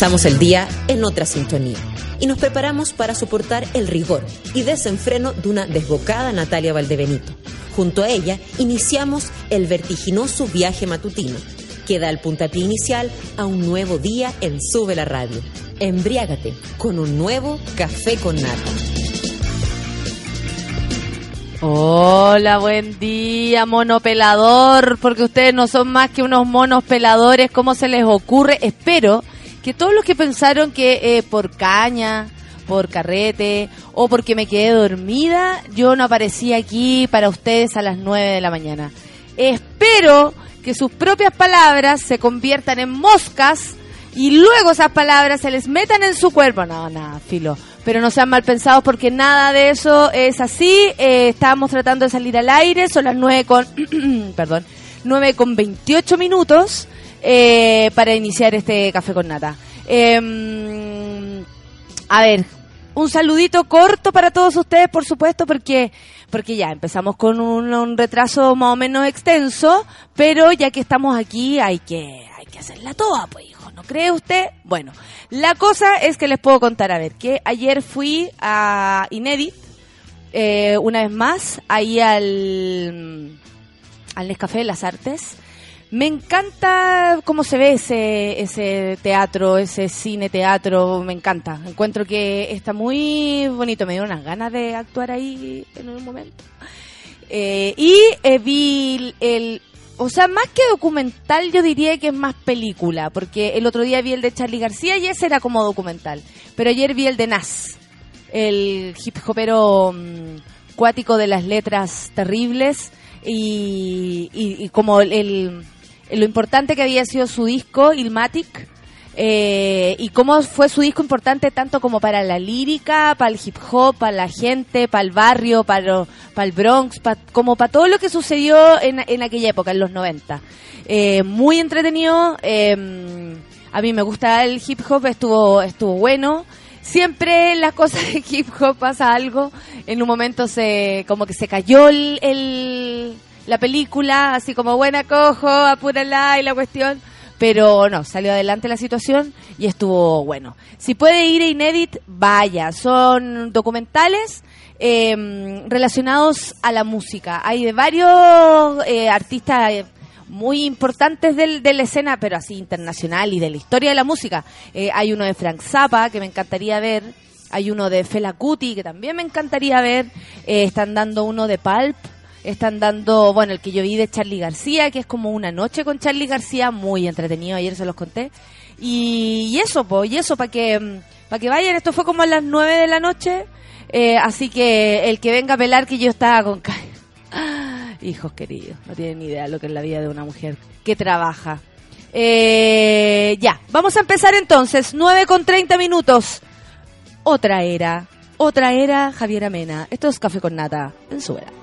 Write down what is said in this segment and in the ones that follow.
Comenzamos el día en otra sintonía y nos preparamos para soportar el rigor y desenfreno de una desbocada Natalia Valdebenito. Junto a ella iniciamos el vertiginoso viaje matutino que da el puntapié inicial a un nuevo día en Sube la Radio. Embriágate con un nuevo café con nata. Hola, buen día, mono pelador, porque ustedes no son más que unos monos peladores, ¿cómo se les ocurre? Espero que todos los que pensaron que eh, por caña, por carrete o porque me quedé dormida, yo no aparecí aquí para ustedes a las 9 de la mañana. Espero que sus propias palabras se conviertan en moscas y luego esas palabras se les metan en su cuerpo. No, nada, filo pero no sean mal pensados porque nada de eso es así. Eh, estábamos tratando de salir al aire, son las 9 con, perdón, 9 con 28 minutos eh, para iniciar este café con nata. Em, a ver, un saludito corto para todos ustedes, por supuesto, porque porque ya empezamos con un, retraso más o menos extenso, pero ya que estamos aquí hay que hay que hacerla toda, pues cree usted? Bueno, la cosa es que les puedo contar, a ver, que ayer fui a Inédit, eh, una vez más, ahí al, al Nescafé de las Artes. Me encanta cómo se ve ese, ese teatro, ese cine teatro, me encanta. Encuentro que está muy bonito, me dio unas ganas de actuar ahí en un momento. Eh, y eh, vi el, o sea, más que documental, yo diría que es más película, porque el otro día vi el de Charlie García y ese era como documental. Pero ayer vi el de Nas, el hip hopero um, cuático de las letras terribles y, como el, lo importante que había sido su disco, Ilmatic eh, y cómo fue su disco importante tanto como para la lírica, para el hip hop, para la gente, para el barrio, para, para el Bronx, como para todo lo que sucedió en, en aquella época, en los 90. Eh, muy entretenido, em, a mí me gusta el hip hop, estuvo, estuvo bueno. Siempre en las cosas de hip hop pasa algo, en un momento se como que se cayó el, la película, así como buena cojo, apúrala y la cuestión pero no, salió adelante la situación y estuvo bueno. Si puede ir a Inédit, vaya. Son documentales em, relacionados a la música. Hay de varios eh, artistas eh, muy importantes del, de la escena, pero así internacional y de la historia de la música. Eh, hay uno de Frank Zappa que me encantaría ver. Hay uno de Fela Kuti que también me encantaría ver. están dando uno de Pulp están dando, bueno, el que yo vi de Charlie García, que es como una noche con Charlie García, muy entretenido, ayer se los conté. Y, eso, pues, y eso, para que, mm, para que vayan, esto fue como a las nueve de la noche, eh, así que el que venga a pelar que yo estaba con... hijos queridos, no tienen ni idea lo que es la vida de una mujer que trabaja. Eh, ya, vamos a empezar entonces, nueve con treinta minutos. Otra era, otra era Javier Amena. Esto es Café con Nata, en su era.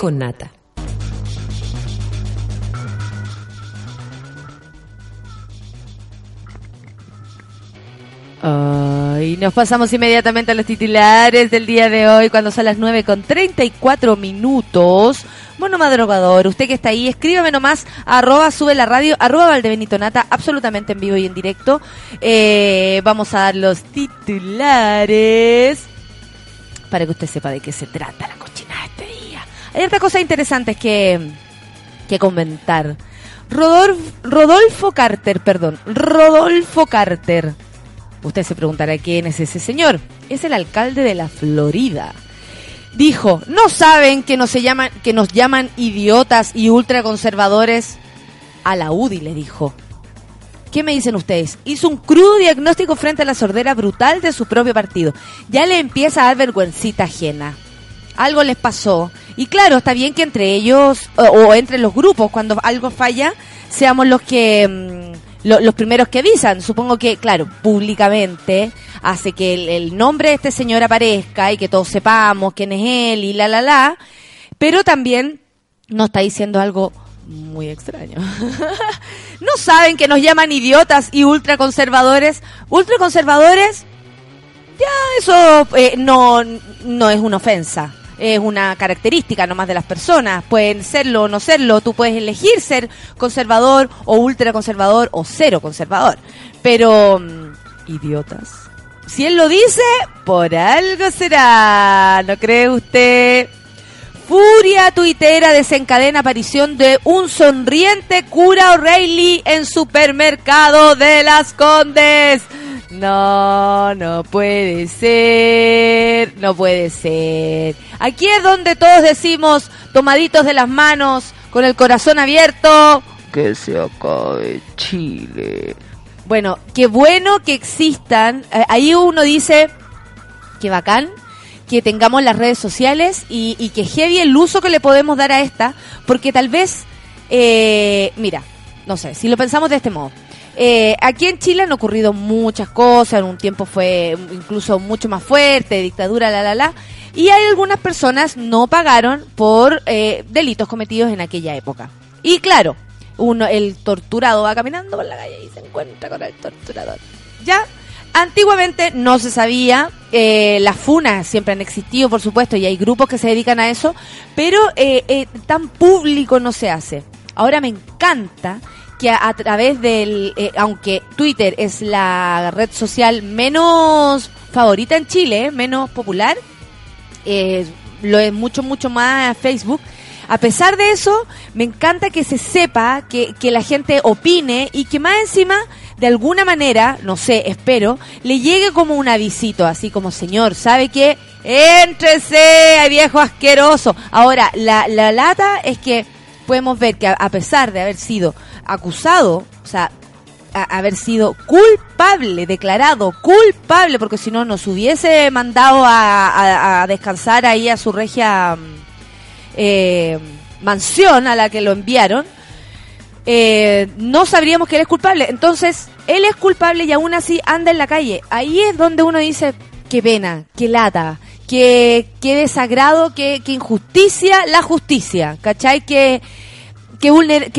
Con Nata. Y nos pasamos inmediatamente a los titulares del día de hoy, cuando son las 9 con 34 minutos. Bueno, madrugador, usted que está ahí, escríbame nomás, arroba sube la radio, arroba Valdebenito Nata, absolutamente en vivo y en directo. Eh, vamos a dar los titulares para que usted sepa de qué se trata la día. Hay otra cosa interesante que, que comentar. Rodolfo, Rodolfo Carter, perdón, Rodolfo Carter Usted se preguntará quién es ese señor. Es el alcalde de la Florida. Dijo, ¿no saben que nos, llaman, que nos llaman idiotas y ultraconservadores? A la UDI le dijo. ¿Qué me dicen ustedes? Hizo un crudo diagnóstico frente a la sordera brutal de su propio partido. Ya le empieza a dar vergüencita ajena. Algo les pasó. Y claro, está bien que entre ellos o, entre los grupos, cuando algo falla, seamos los que... Mm, los primeros que avisan. Supongo que, claro, públicamente hace que el, nombre de este señor aparezca y que todos sepamos quién es él y la, la, la. Pero también nos está diciendo algo muy extraño. ¿No saben que nos llaman idiotas y ultraconservadores? Ultraconservadores, ya eso eh, no, no es una ofensa es una característica nomás de las personas. Pueden serlo o no serlo. Tú puedes elegir ser conservador o ultraconservador o cero conservador. Pero, mm, idiotas. Si él lo dice, por algo será. ¿No cree usted? Furia tuitera desencadena aparición de un sonriente cura O'Reilly en supermercado de las Condes. No, no puede ser, no puede ser. Aquí es donde todos decimos, tomaditos de las manos, con el corazón abierto, que se acabe Chile. Bueno, qué bueno que existan. Eh, ahí uno dice, qué bacán que tengamos las redes sociales y, y que heavy el uso que le podemos dar a esta, porque tal vez, eh, mira, no sé, si lo pensamos de este modo eh, aquí en Chile han ocurrido muchas cosas, en un tiempo fue incluso mucho más fuerte, dictadura, la, la, la, y hay algunas personas no pagaron por eh, delitos cometidos en aquella época. Y claro, uno, el torturado va caminando por la calle y se encuentra con el torturador. Ya, antiguamente no se sabía, eh, las funas siempre han existido, por supuesto, y hay grupos que se dedican a eso, pero eh, tan público no se hace. Ahora me encanta que a, través del, eh, aunque Twitter es la red social menos favorita en Chile, menos popular, eh, lo es mucho, mucho más Facebook. A pesar de eso, me encanta que se sepa, que, que la gente opine y que más encima, de alguna manera, no sé, espero, le llegue como un avisito, así como, señor, ¿sabe qué? Éntrese, viejo asqueroso. Ahora, la, la lata es que podemos ver que a pesar de haber sido acusado, o sea, haber sido culpable, declarado culpable, porque si no nos hubiese mandado a, descansar ahí a su regia mm, eh, mansión a la que lo enviaron, eh, no sabríamos que él es culpable. Entonces, él es culpable y aún así anda en la calle. Ahí es donde uno dice, qué pena, qué lata, qué, qué desagrado, qué, qué injusticia la justicia, ¿cachai? Que qué,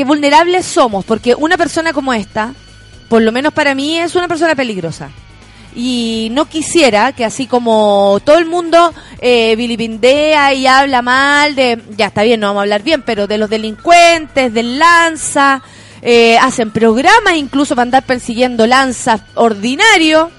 vulnerables somos, porque una persona como esta, por lo menos para mí, es una persona peligrosa. Y no quisiera que así como todo el mundo eh, y habla mal de, ya está bien, no vamos a hablar bien, pero de los delincuentes, del lanza, eh, hacen programas incluso para andar persiguiendo lanzas ordinario,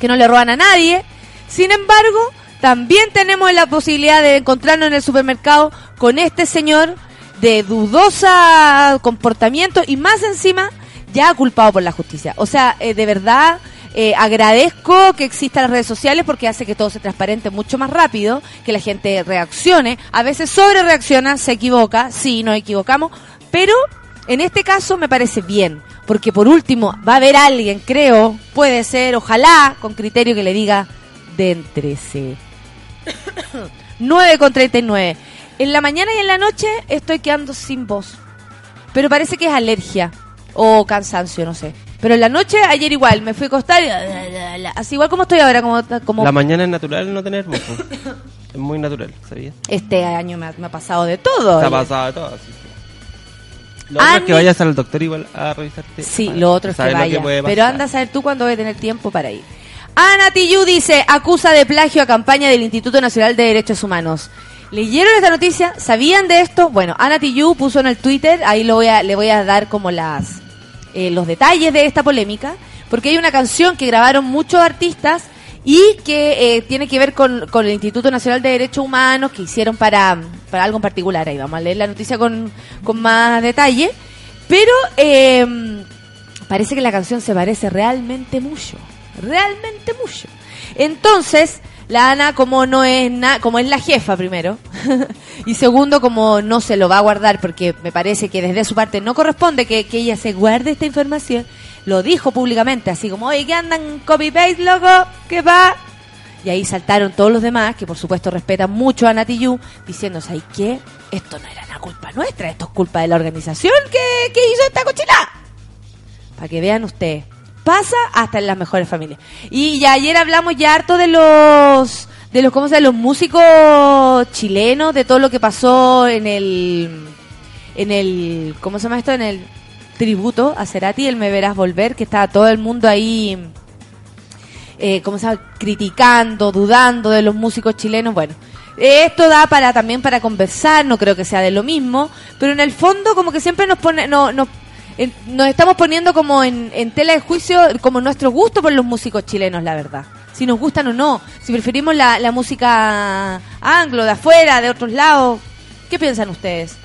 que no le roban a nadie. Sin embargo, también tenemos la posibilidad de encontrarnos en el supermercado con este señor de dudosa comportamiento y más encima ya culpado por la justicia. O sea, eh, de verdad eh, agradezco que existan las redes sociales porque hace que todo se transparente mucho más rápido, que la gente reaccione. A veces sobre reacciona, se equivoca, sí, nos equivocamos, pero en este caso me parece bien, porque por último va a haber alguien, creo, puede ser, ojalá, con criterio que le diga, déntrese. 9 con 39. En la mañana y en la noche estoy quedando sin voz. Pero parece que es alergia o cansancio, no sé. Pero en la noche, ayer igual, me fui a acostar y... Así igual como estoy ahora, como... como La mañana es natural no tener moco. es muy natural, ¿sabías? Este año me ha, me ha pasado de todo. Está oye. pasado de todo. sí. Lo otro es que vayas al doctor igual a revisarte. Sí, lo otro es que vaya. Pero anda a saber tú cuándo voy a tener tiempo para ir. Ana Tiyu dice, acusa de plagio a campaña del Instituto Nacional de Derechos Humanos. ¿Leyeron esta noticia? ¿Sabían de esto? Bueno, Ana Tiyu puso en el Twitter, ahí lo voy a, le voy a dar como las eh, los detalles de esta polémica, porque hay una canción que grabaron muchos artistas y que eh, tiene que ver con, con el Instituto Nacional de Derechos Humanos que hicieron para, para algo en particular. Ahí vamos a leer la noticia con, con más detalle. Pero eh, parece que la canción se parece realmente mucho. Realmente mucho. Entonces, la Ana, como no es na- como es la jefa primero, y segundo, como no se lo va a guardar, porque me parece que desde su parte no corresponde que, que ella se guarde esta información, lo dijo públicamente, así como, oye, ¿qué andan copy-paste, loco? ¿Qué va? Y ahí saltaron todos los demás, que por supuesto respetan mucho a Nati Yu, diciendo, ¿sabes qué? Esto no era la culpa nuestra, esto es culpa de la organización que, que hizo esta cochinada. Para que vean ustedes. Pasa hasta en las mejores familias. Y ya ayer hablamos ya harto de los de los cómo se los músicos chilenos, de todo lo que pasó en el en el ¿cómo se llama esto? en el tributo a Cerati, el Me verás volver, que estaba todo el mundo ahí eh, ¿cómo se llama? criticando, dudando de los músicos chilenos. Bueno, esto da para también para conversar, no creo que sea de lo mismo, pero en el fondo como que siempre nos pone, no, no- nos estamos poniendo como en, tela de juicio como nuestro gusto por los músicos chilenos, la verdad. Si nos gustan o no, si preferimos la, la música anglo, de afuera, de otros lados. ¿Qué piensan ustedes?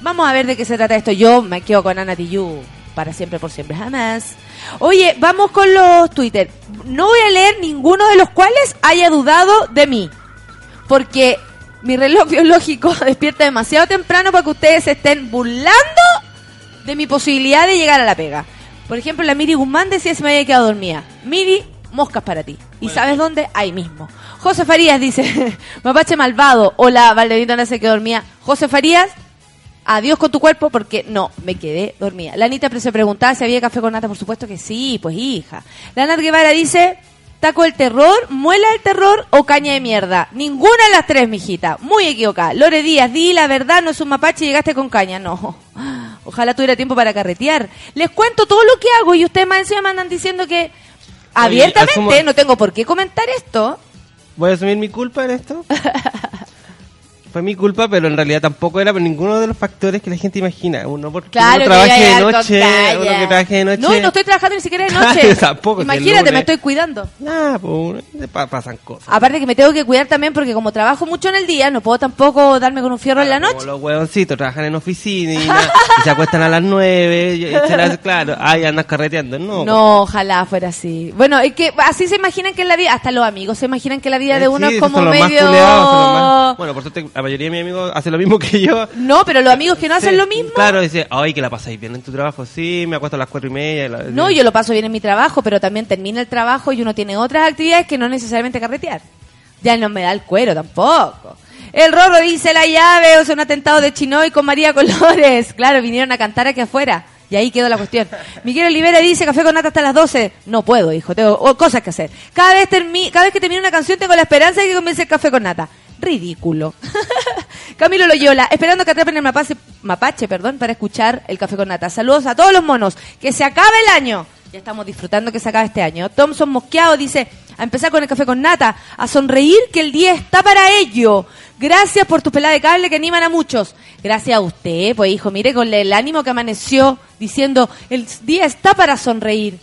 Vamos a ver de qué se trata esto. Yo me quedo con Ana Tijoux para siempre, por siempre, jamás. Oye, vamos con los Twitter. No voy a leer ninguno de los cuales haya dudado de mí. Porque mi reloj biológico despierta demasiado temprano para que ustedes estén burlando de mi posibilidad de llegar a la pega. Por ejemplo, la Miri Guzmán decía si me había quedado dormida. Miri, moscas para ti. ¿Y sabes dónde? Ahí mismo. José Farías dice, mapache malvado. Hola, Valderita no se quedó dormida. José Farías, adiós con tu cuerpo porque no, me quedé dormida. La Anita se preguntaba si había café con nata, por supuesto que sí, pues hija. La Nat Guevara dice, taco del terror, muela del terror o caña de mierda. Ninguna de las tres, mijita. Muy equivocada. Lore Díaz, di la verdad, no es un mapache y llegaste con caña. No. Ojalá tuviera tiempo para carretear. Les cuento todo lo que hago y ustedes más encima me andan diciendo que abiertamente no tengo por qué comentar esto. ¿Voy a asumir mi culpa en esto? Fue mi culpa, pero en realidad tampoco era por ninguno de los factores que la gente imagina. Uno porque Claro, uno trabaje de noche, uno que trabaje de noche. No, y no estoy trabajando ni siquiera de noche. tampoco, Imagínate, me estoy cuidando. Nah, pues uno- pa- pasan cosas. Aparte que me tengo que cuidar también porque como trabajo mucho en el día, no puedo tampoco darme con un fierro en la Como noche. los huevoncitos trabajan en oficina y, na- y se acuestan a las nueve. Y, y se las- claro, ay, andas carreteando. No, No, ojalá fuera así. Bueno, es que así se imaginan que en la vida, hasta los amigos se imaginan que la vida Eh, de uno sí, es como más medio... culeados, los más- Bueno, por suerte mayoría de mis amigos hacen lo mismo que yo. No, pero los amigos que no hacen Sí, lo mismo... Claro, dice, ay, que la pasáis bien en tu trabajo. Sí, me acuesto a las cuatro y media. la- No, yo lo paso bien en mi trabajo, pero también termina el trabajo y uno tiene otras actividades que no necesariamente carretear. Ya no me da el cuero tampoco. El Rorro dice la llave, o sea, un atentado de Chinoy con María Colores. Claro, vinieron a cantar aquí afuera. Y ahí quedó la cuestión. Miguel Olivera dice café con nata hasta las 12. No puedo, hijo, tengo o- cosas que hacer. Cada vez, termi- cada vez que termino una canción tengo la esperanza de que comience el café con nata. Ridículo. Camilo Loyola, esperando que atrapen el mapache, perdón, para escuchar el café con nata. Saludos a todos los monos. Que se acabe el año. Ya estamos disfrutando que se acabe este año. Thompson Mosqueado dice, a empezar con el café con nata, a sonreír que el día está para ello. Gracias por tus peladas de cable que animan a muchos. Gracias a usted, pues hijo, mire con el ánimo que amaneció diciendo, el día está para sonreír.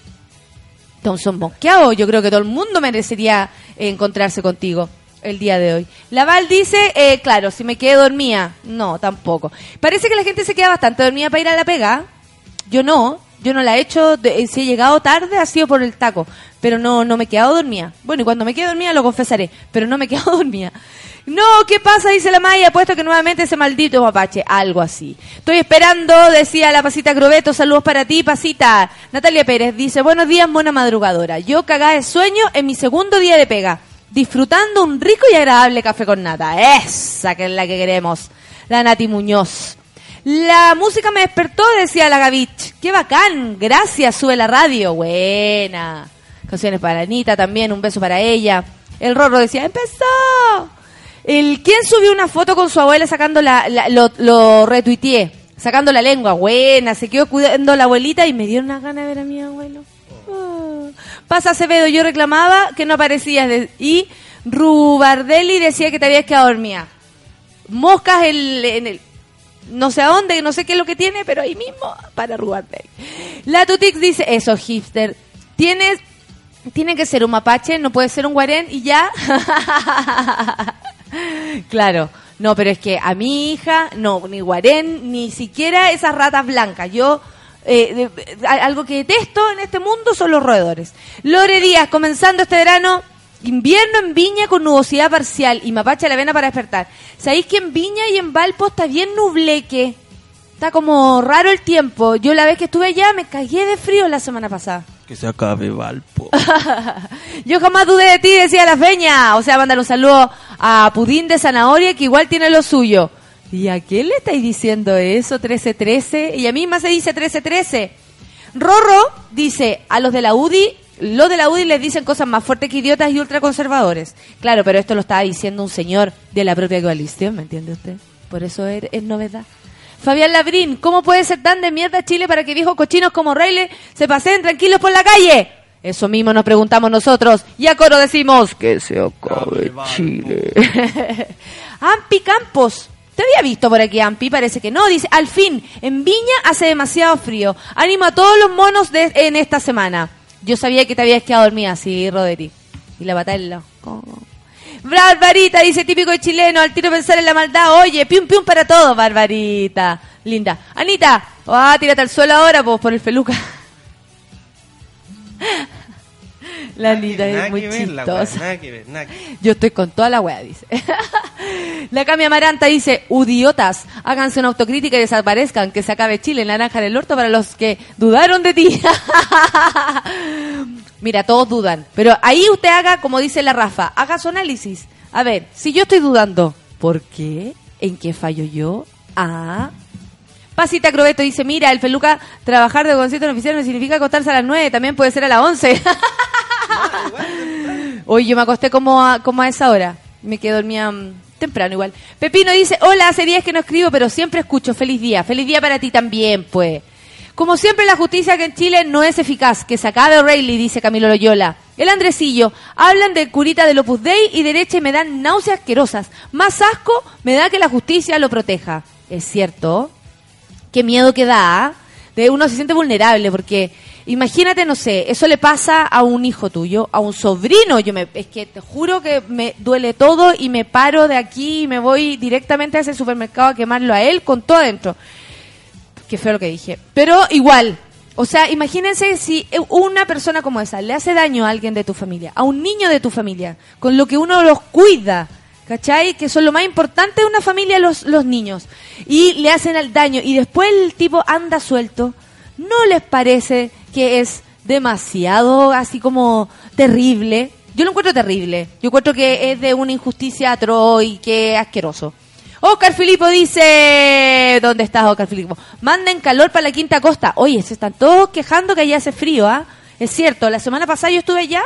Thompson Mosqueado, yo creo que todo el mundo merecería eh, encontrarse contigo el día de hoy. Laval dice, eh, claro, si me quedé dormida. No, tampoco. Parece que la gente se queda bastante dormida para ir a la pega. Yo no, yo no la he hecho, de- eh, si he llegado tarde ha sido por el taco, pero no, no me he quedado dormida. Bueno, y cuando me quede dormida lo confesaré, pero no me he quedado dormida. No, ¿qué pasa? Dice la Maya, puesto que nuevamente ese maldito mapache, algo así. Estoy esperando, decía la Pasita Grobeto, saludos para ti, Pasita. Natalia Pérez dice, buenos días, mona madrugadora. Yo cagada de sueño en mi segundo día de pega, disfrutando un rico y agradable café con nata. Esa que es la que queremos. La Nati Muñoz. La música me despertó, decía la Gavich. Qué bacán, gracias, sube la radio. Buena. Canciones para Anita también, un beso para ella. El Rorro decía, empezó. El, ¿Quién subió una foto con su abuela sacando la, la- lo, lo retuiteé? Sacando la lengua, buena, se quedó cuidando la abuelita y me dio una gana de ver a mi abuelo. Pasa Acevedo, yo reclamaba que no aparecías de- y Rubardelli decía que te habías quedado dormida. Moscas el- en el, no sé a dónde, no sé qué es lo que tiene, pero ahí mismo para Rubardelli. La Tutix dice, eso hipster, tienes, tiene que ser un mapache, no puede ser un guarén y ya. claro. No, pero es que a mi hija, no, ni guarén, ni siquiera esas ratas blancas. Yo, eh, de- algo que detesto en este mundo son los roedores. Lore Díaz, comenzando este verano, invierno en Viña con nubosidad parcial y mapache a la vena para despertar. ¿Sabéis que en Viña y en Valpo está bien nubleque? Está como raro el tiempo. Yo la vez que estuve allá me cagué de frío la semana pasada. Que se acabe Valpo. Yo jamás dudé de ti, decía la feña. O sea, mandar un saludo a Pudín de Zanahoria, que igual tiene lo suyo. ¿Y a quién le estáis diciendo eso, 1313? Y a mí más se dice 1313. Rorro dice, a los de la UDI, los de la UDI les dicen cosas más fuertes que idiotas y ultraconservadores. Claro, pero esto lo estaba diciendo un señor de la propia coalición, ¿me entiende usted? Por eso es, es novedad. Fabián Labrín, ¿cómo puede ser tan de mierda Chile para que viejos cochinos como Reile se paseen tranquilos por la calle? Eso mismo nos preguntamos nosotros y a coro decimos que se acabe Chile. Ampi Campos. ¿Te había visto por aquí, Ampi? Parece que no. Dice, al fin, en Viña hace demasiado frío. Animo a todos los monos en esta semana. Yo sabía que te habías quedado dormida, sí, Roderi. Y la batalla. Barbarita, dice típico de chileno, al tiro pensar en la maldad. Oye, pium pium para todos, Barbarita. Linda. Anita, ah, tírate al suelo ahora, pues, por el feluca. La Anita es muy la chistosa. Yo estoy con toda la wea, dice. la Cami Amaranta dice, udiotas, háganse una autocrítica y desaparezcan, que se acabe Chile, naranja en el orto para los que dudaron de ti. Mira, todos dudan, pero ahí usted haga, como dice la Rafa, haga su análisis. A ver, si yo estoy dudando, ¿por qué? ¿En qué fallo yo? Ah. Pasita Crobeto dice, mira, el peluca, trabajar de concierto en oficina no significa acostarse a las 9, también puede ser a las 11. Hoy yo me acosté como a, como a esa hora. Me quedé dormida mm, temprano igual. Pepino dice, hola, hace días que no escribo, pero siempre escucho. Feliz día. Feliz día para ti también, pues. Como siempre, la justicia que en Chile no es eficaz. Que se acabe O'Reilly, dice Camilo Loyola. El Andresillo. Hablan de curita del Opus Dei y derecha y me dan náuseas asquerosas. Más asco me da que la justicia lo proteja. Es cierto. Qué miedo que da. ¿ah? De uno se siente vulnerable porque imagínate, no sé, eso le pasa a un hijo tuyo, a un sobrino. Yo me, es que te juro que me duele todo y me paro de aquí y me voy directamente a ese supermercado a quemarlo a él con todo adentro. Qué feo lo que dije. Pero igual, o sea, imagínense si una persona como esa le hace daño a alguien de tu familia, a un niño de tu familia, con lo que uno los cuida, ¿cachai? Que son lo más importante de una familia los, los niños. Y le hacen el daño y después el tipo anda suelto. ¿No les parece que es demasiado así como terrible? Yo lo encuentro terrible. Yo encuentro que es de una injusticia atroz y que asqueroso. Oscar Filipo dice, ¿dónde estás Oscar Filipo? Manden calor para la Quinta Costa. Oye, se están todos quejando que allá hace frío, ¿ah? Es cierto, la semana pasada yo estuve allá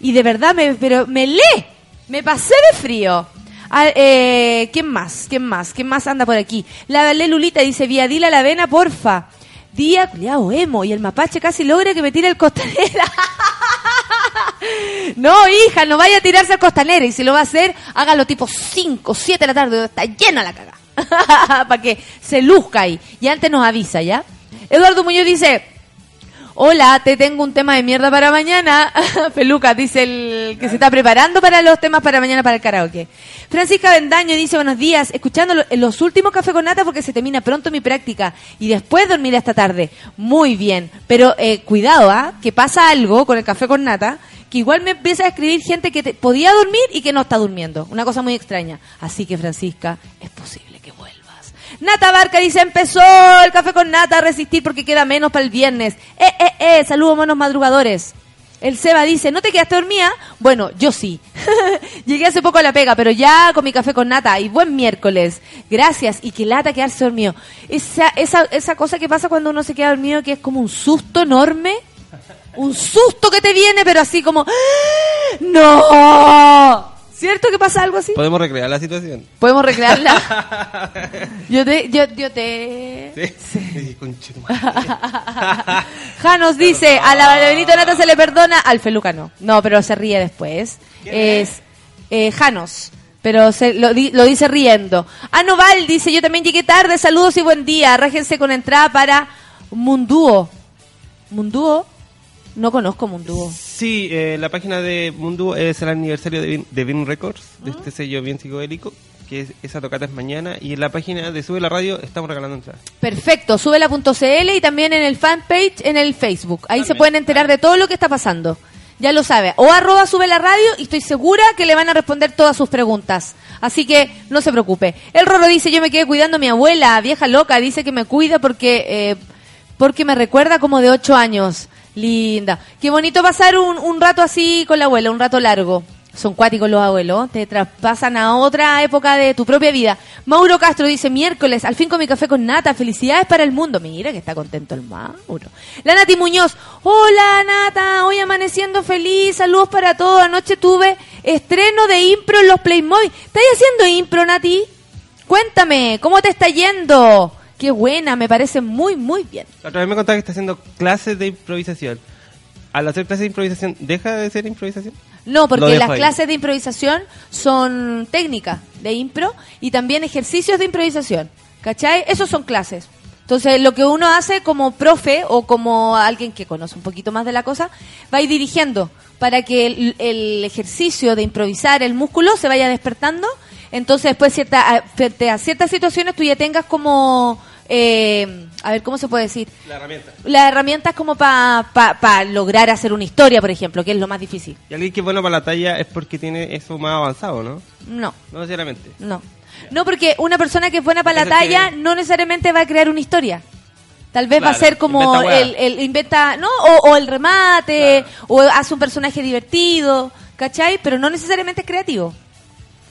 y de verdad me, pero me lee, me pasé de frío. Ah, eh, ¿Quién más? ¿Quién más? ¿Quién más anda por aquí? La Lulita dice, vía dila la vena, porfa. Día, culiao, emo, y el mapache casi logra que me tire el costanera. no, hija, no vaya a tirarse al costanera. Y si lo va a hacer, hágalo tipo 5, 7 de la tarde, está llena la caga. Para que se luzca ahí. Y antes nos avisa, ¿ya? Eduardo Muñoz dice, Hola, te tengo un tema de mierda para mañana. Peluca, dice el que se está preparando para los temas para mañana para el karaoke. Francisca Bendaño dice buenos días, escuchando lo- los últimos café con nata porque se termina pronto mi práctica y después dormir esta tarde. Muy bien, pero eh, cuidado, ¿ah? Que pasa algo con el café con nata que igual me empieza a escribir gente que te- podía dormir y que no está durmiendo. Una cosa muy extraña. Así que Francisca, es posible. Nata Barca dice, empezó el café con nata a resistir porque queda menos para el viernes. Eh, eh, eh, saludos monos madrugadores. El Seba dice, ¿no te quedaste dormida? Bueno, yo sí. Llegué hace poco a la pega, pero ya con mi café con nata y buen miércoles. Gracias y que lata quedarse dormido. Esa, esa, esa cosa que pasa cuando uno se queda dormido que es como un susto enorme. Un susto que te viene, pero así como... ¡Ah! ¡No! ¿Cierto que pasa algo así? Podemos recrear la situación. ¿Podemos recrearla? yo te... Yo, yo te... Sí. Sí, Janos dice, a la Benito Nata se le perdona, al Feluca no. No, pero se ríe después. Es eh, Janos, pero se, lo, di- lo dice riendo. Anoval dice, yo también llegué tarde, saludos y buen día. Rájense con entrada para Mundúo. ¿Mundúo? No conozco Mundúo. Sí, eh, la página de Mundo es el aniversario de Vin, de Records, de Ah. este sello bien psicodélico, que es, esa tocata es mañana, y en la página de Sube la Radio estamos regalando entradas. Perfecto, súbela.cl y también en el fanpage en el Facebook. Ahí se pueden enterar de todo lo que está pasando. Ya lo sabe. O arroba sube la radio y estoy segura que le van a responder todas sus preguntas. Así que no se preocupe. El Roro dice, yo me quedé cuidando a mi abuela, vieja loca, dice que me cuida porque, eh, porque me recuerda como de ocho años. Linda. Qué bonito pasar un, un rato así con la abuela, un rato largo. Son cuáticos los abuelos, te traspasan a otra época de tu propia vida. Mauro Castro dice, miércoles, al fin con mi café con nata, felicidades para el mundo. Mira que está contento el Mauro. La Nati Muñoz, hola Nata, hoy amaneciendo feliz, saludos para todos. Anoche tuve estreno de impro en los Playmoy. ¿Estás haciendo impro, Nati? Cuéntame, ¿cómo te está yendo? Qué buena, me parece muy, muy bien. La otra vez me contaba que está haciendo clases de improvisación. Al hacer clases de improvisación, ¿deja de ser improvisación? No, porque las ahí. clases de improvisación son técnicas de impro y también ejercicios de improvisación. ¿Cachai? Esos son clases. Entonces, lo que uno hace como profe o como alguien que conoce un poquito más de la cosa, va a ir dirigiendo para que el, el ejercicio de improvisar el músculo se vaya despertando. Entonces, después, cierta, a ciertas situaciones, tú ya tengas como... eh, a ver, ¿cómo se puede decir? La herramienta. Las herramientas como para lograr hacer una historia, por ejemplo, que es lo más difícil. Y alguien que es bueno para la talla es porque tiene eso más avanzado, ¿no? No. No necesariamente. No. No, porque una persona que es buena para la talla que- no necesariamente va a crear una historia. Tal vez va a ser como el, el inventa, ¿no? O, o el remate, o hace un personaje divertido, ¿cachai? Pero no necesariamente es creativo.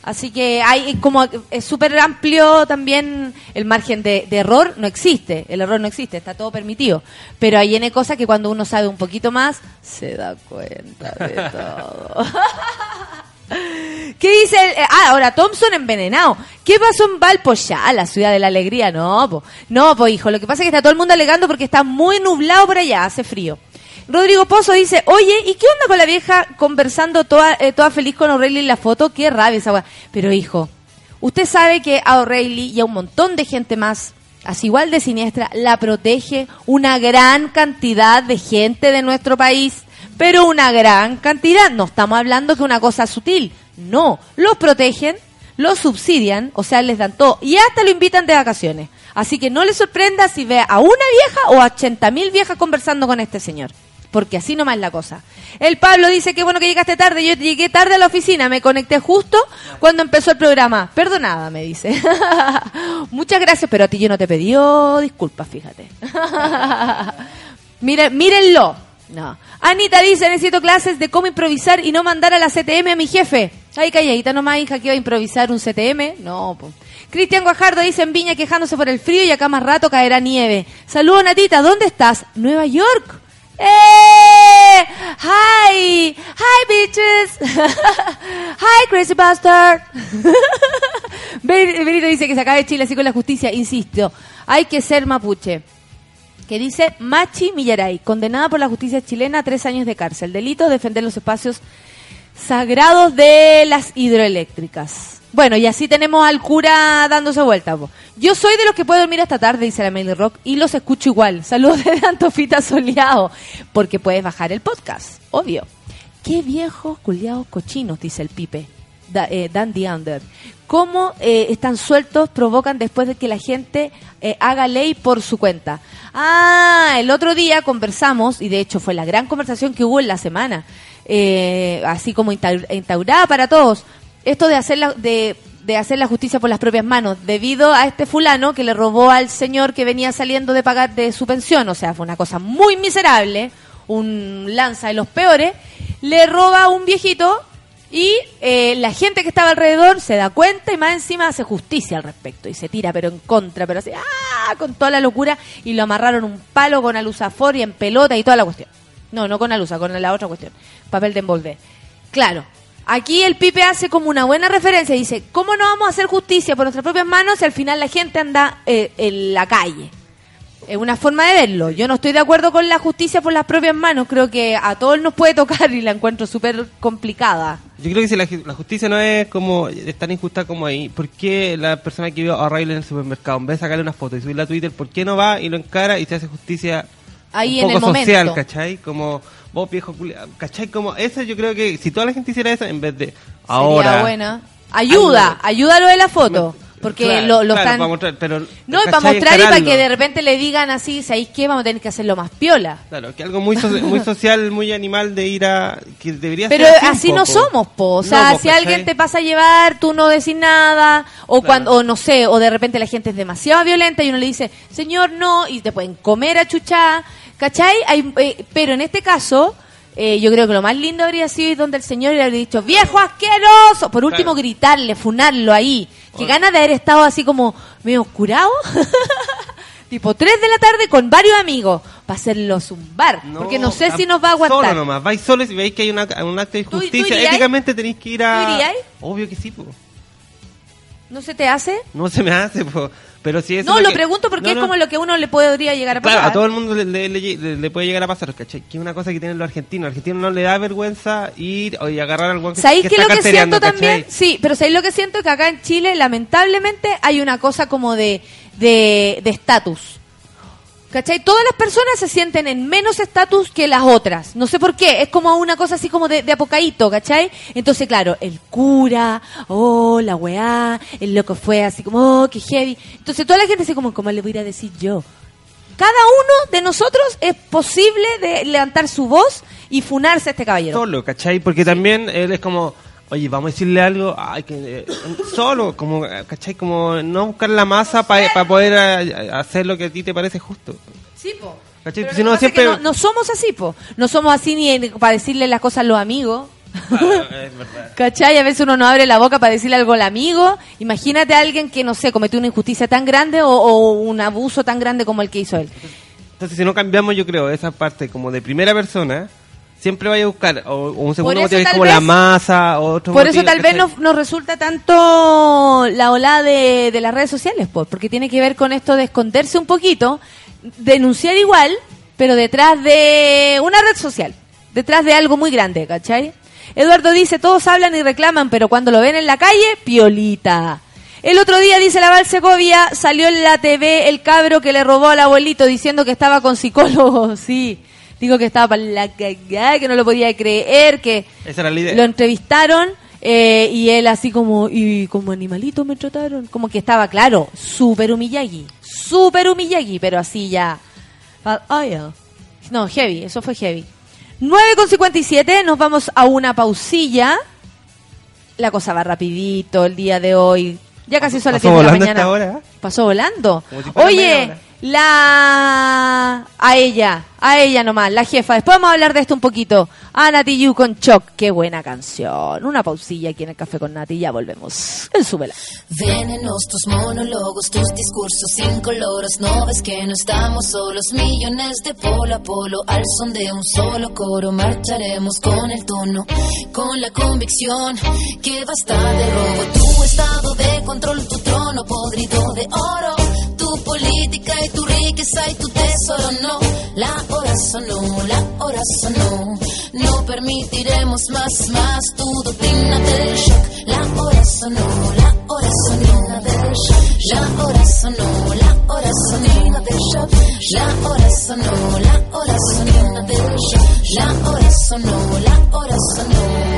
Así que hay como es súper amplio también el margen de, de error, no existe, el error no existe, está todo permitido. Pero hay N cosas que cuando uno sabe un poquito más, se da cuenta de todo. ¿Qué dice? el- eh, ah, ahora Thompson envenenado. ¿Qué pasó en Valpo? Ya, la ciudad de la alegría. No, po. No, pues hijo. Lo que pasa es que está todo el mundo alegando porque está muy nublado por allá, hace frío. Rodrigo Pozo dice, oye, ¿y qué onda con la vieja conversando toda, eh, toda feliz con O'Reilly en la foto? Qué rabia esa. Pero hijo, usted sabe que a O'Reilly y a un montón de gente más, así igual de siniestra, la protege una gran cantidad de gente de nuestro país. Pero una gran cantidad. No estamos hablando que una cosa sutil. No, los protegen, los subsidian, o sea, les dan todo. Y hasta lo invitan de vacaciones. Así que no le sorprenda si ve a una vieja o a 80 mil viejas conversando con este señor. Porque así nomás es la cosa. El Pablo dice que bueno que llegaste tarde. Yo llegué tarde a la oficina. Me conecté justo cuando empezó el programa. Perdonada, me dice. Muchas gracias, pero a ti yo no te pedí disculpas, fíjate. Mire, mírenlo. No. Anita dice, necesito clases de cómo improvisar y no mandar a la CTM a mi jefe. Ay, calladita nomás, hija, que iba a improvisar un CTM. No, po. Cristian Guajardo dice en Viña quejándose por el frío y acá más rato caerá nieve. Saludos, Natita, ¿dónde estás? Nueva York. ¡Eh! ¡Hi! ¡Hi, bitches! ¡Hi, crazy bastard! Ben- Benito dice que se acabe Chile así con la justicia. Insisto, hay que ser mapuche que dice Machi Millaray, condenada por la justicia chilena a tres años de cárcel. Delito, defender los espacios sagrados de las hidroeléctricas. Bueno, y así tenemos al cura dándose vuelta. po. Yo soy de los que puedo dormir hasta tarde, dice la Mail Rock, y los escucho igual. Saludos de Antofita Soleado, porque puedes bajar el podcast, obvio. Qué viejos culiados cochinos, dice el Pipe. Da, eh, Dandy Under. ¿Cómo eh, están sueltos provocan después de que la gente eh, haga ley por su cuenta? Ah, el otro día conversamos, y de hecho fue la gran conversación que hubo en la semana, eh, así como instaurada para todos, esto de hacer, la, de, de hacer la justicia por las propias manos, debido a este fulano que le robó al señor que venía saliendo de pagar de su pensión, o sea, fue una cosa muy miserable, un lanza de los peores, le roba a un viejito Y eh, la gente que estaba alrededor se da cuenta y más encima hace justicia al respecto y se tira, pero en contra, pero así, ¡ah! con toda la locura y lo amarraron un palo con alusafor y en pelota y toda la cuestión. No, no con alusa, con la otra cuestión, papel de envolver. Claro, aquí el Pipe hace como una buena referencia, dice, ¿cómo no vamos a hacer justicia por nuestras propias manos si al final la gente anda eh, en la calle? Es una forma de verlo. Yo no estoy de acuerdo con la justicia por las propias manos. Creo que a todos nos puede tocar y la encuentro súper complicada. Yo creo que si la, la justicia no es como tan injusta como ahí, ¿por qué la persona que vio a Riley en el supermercado, en vez de sacarle una foto y subirla a Twitter, ¿por qué no va y lo encara y se hace justicia Ahí un en el poco social, momento. ¿cachai? Como vos viejo culiao, ¿cachai? Como eso yo creo que si toda la gente hiciera eso en vez de ahora... Sería buena. Ayuda, ayuda a lo de la foto. Porque Claro, lo, lo claro, están... para mostrar, pero, No, y para mostrar y para que de repente le digan así, ¿sabéis qué? Vamos a tener que hacerlo más piola. Claro, que algo muy, so- muy social, muy animal de ir a... que debería Pero ser así un no somos, po. O sea, No, po, si alguien te pasa a llevar, tú no decís nada, o Claro. cuando, o no sé, o de repente la gente es demasiado violenta y uno le dice, señor, no, y te pueden comer a chuchá, ¿cachai? Hay, eh, pero en este caso, eh, yo creo que lo más lindo habría sido ir donde el señor le habría dicho, viejo asqueroso, por último Claro. gritarle, funarlo ahí. Que O- ganas de haber estado así como medio curado. tipo 3 de la tarde con varios amigos para hacerlo zumbar. porque no sé si nos va a aguantar. Solo nomás, vais solo si veis que hay una, un acto de ¿Tú- tú injusticia, irías? éticamente tenéis que ir a... ¿Tú? Obvio que sí, po. ¿No se te hace? No se me hace, po. Pero si es No, lo pregunto porque No, es no. como lo que uno le podría llegar a pasar. Claro, a todo el mundo le, le- le- le- puede llegar a pasar, ¿cachai? Que es una cosa que tienen los argentinos. Los argentinos no le da vergüenza ir y agarrar al que, ¿Sabéis que es lo que siento cartereando, también? ¿cachai? Sí, pero ¿sabéis lo que siento? Que acá en Chile, lamentablemente, hay una cosa como de de de estatus. ¿Cachai? Todas las personas se sienten en menos estatus que las otras. No sé por qué. Es como una cosa así como de, de apocaíto, ¿cachai? Entonces, claro, el cura, oh, la weá, el loco fue así como, oh, qué heavy. Entonces, toda la gente así como, ¿cómo le voy a ir a decir yo? Cada uno de nosotros es posible de levantar su voz y funarse a este caballero. Solo, ¿cachai? Porque también él es como, oye, vamos a decirle algo, ay, que, eh, solo, como, ¿cachai? Como no buscar la masa para poder eh, hacer lo que a ti te parece justo. Sí, po. ¿Cachai? Pero Si lo no, siempre- no, no somos así, po. No somos así ni para decirle las cosas a los amigos. es verdad. ¿Cachai? A veces uno no abre la boca para decirle algo al amigo. Imagínate a alguien que, no sé, cometió una injusticia tan grande o, o un abuso tan grande como el que hizo él. Entonces, si no cambiamos, yo creo, esa parte como de primera persona, siempre vaya a buscar o, o un segundo motivo es como vez- la masa o otro Por eso tal vez nos, nos resulta tanto la ola de, de las redes sociales, pues, porque tiene que ver con esto de esconderse un poquito, denunciar igual, pero detrás de una red social, detrás de algo muy grande, ¿cachai? Eduardo dice, todos hablan y reclaman, pero cuando lo ven en la calle, piolita. El otro día, dice la Val Segovia, salió en la TV el cabro que le robó al abuelito diciendo que estaba con psicólogo, sí. Digo que estaba para la cagada, que no lo podía creer, que Esa era la idea. lo entrevistaron eh, y él así como, y como animalito me trataron. Como que estaba, claro, súper humillagui, súper humillagui, pero así ya. Ya. No, heavy, eso fue heavy. 9 con 57, nos vamos a una pausilla. La cosa va rapidito el día de hoy. Ya casi son las pasó 10 de la mañana. ¿eh? Pasó volando. Oye. La... A ella, a ella nomás, la jefa. Después vamos a hablar de esto un poquito. A Nati Yu con Choc. Qué buena canción. Una pausilla aquí en el Café con Nati. Ya volvemos. En Súbela. Venenos tus monólogos, tus discursos incoloros. No ves que no estamos solos, millones de polo a polo. Al son de un solo coro, marcharemos con el tono, con la convicción que basta de robo. Tu estado de control, tu trono podrido de oro. Política y tu riqueza y tu tesoro, no. La hora sonó, la hora sonó. No permitiremos más, más tu doctrina del shock. La hora sonó, la hora sonó del shock. La hora sonó, la hora sonó del. La hora sonó, la hora sonó del shock. La hora sonó, la hora sonó.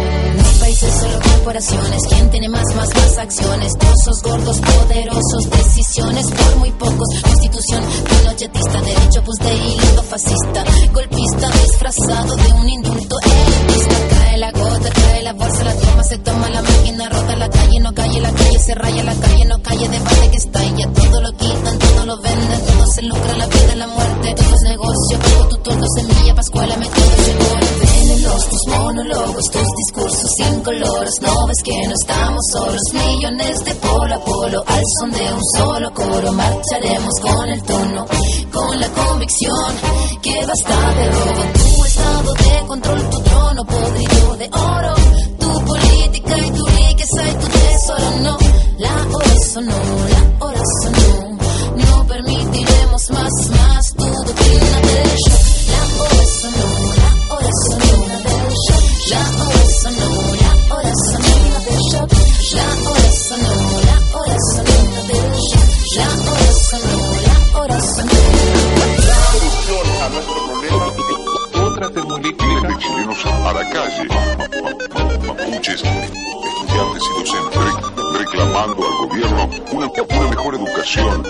Países, solo corporaciones. ¿Quién tiene más, más, más acciones? Trozos gordos, poderosos, decisiones por muy pocos. Constitución pinochetista, derecho pues de hilo fascista. Golpista disfrazado de un indulto elitista. La gota, cae la bolsa, la toma, se toma la máquina, rota la calle, no calle, la calle se raya, la calle no calle, debate que está y ya todo lo quitan, todo lo venden, todo se lucra, la vida, la muerte, todo es negocio, pago tu tordo, semilla, pascuala, me llegó, venenos tus monólogos, tus discursos sin colores. No ves que no estamos solos, millones de polo a polo. Al son de un solo coro, marcharemos con el tono, con la convicción que basta de robo. Tu estado de control, tu trono podrido de oro. Tu política y tu riqueza y tu tesoro, no. La hora sonó, la hora sonó. No permitiremos más, a la calle. Mapuches, estudiantes y docentes rec- reclamando al gobierno una, una mejor educación.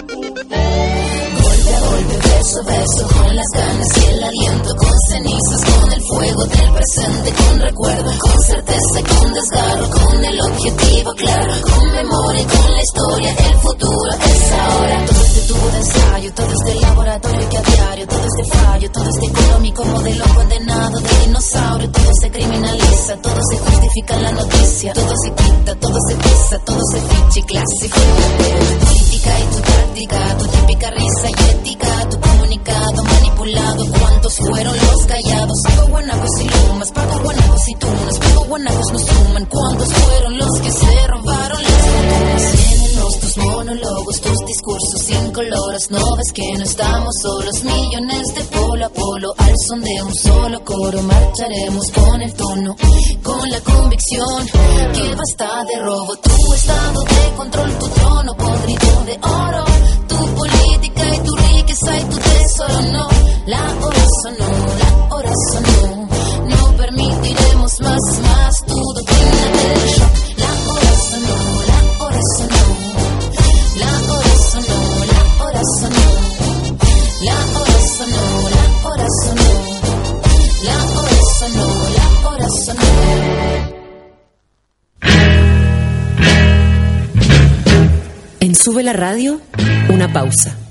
Golpe, beso beso, con las ganas y el aliento, con cenizas, con el fuego del presente, con recuerdo, con certeza, con desgarro, con el objetivo claro, con memoria con la historia, el futuro es ahora. Todo este tubo de ensayo, todo este laboratorio que a diario, todo este fallo, todo este económico modelo condenado de dinosaurio, todo se criminaliza, todo se justifica en la noticia, todo se quita, todo se pisa, todo se ficha y clasifica. Tu política y tu táctica, tu típica risa y ética, tu comunicado manipulado, ¿cuántos fueron los callados? Pago guanacos y lumas, pago guanacos y tunas, pago guanacos no suman, ¿cuántos fueron los que se robaron las fortunas? Tus monólogos, tus discursos sin colores, no ves que no estamos solos, millones de polo a polo, al son de un solo coro, marcharemos con el tono, con la convicción. Que basta de robo, tu estado de control, tu trono podrido de oro, sonó, la hora sonó, la hora sonó. No permitiremos más, más tu doctrina del. La hora sonó, la hora sonó, la hora sonó, la hora sonó. La hora sonó, la hora sonó, la hora sonó, la hora sonó. En Sube la Radio, una pausa.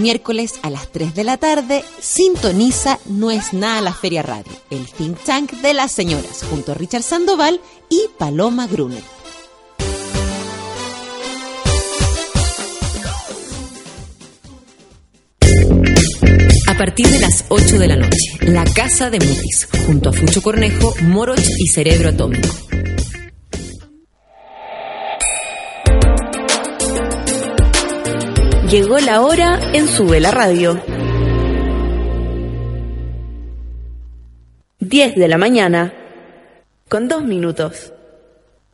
Miércoles a las 3 de la tarde, sintoniza No es nada la Feria Radio, el think tank de las señoras, junto a Richard Sandoval y Paloma Gruner. A partir de las 8 de la noche, La Casa de Mutis, junto a Fucho Cornejo, Moroch y Cerebro Atómico. Llegó la hora en Sube la Radio. 10 de la mañana, con dos minutos.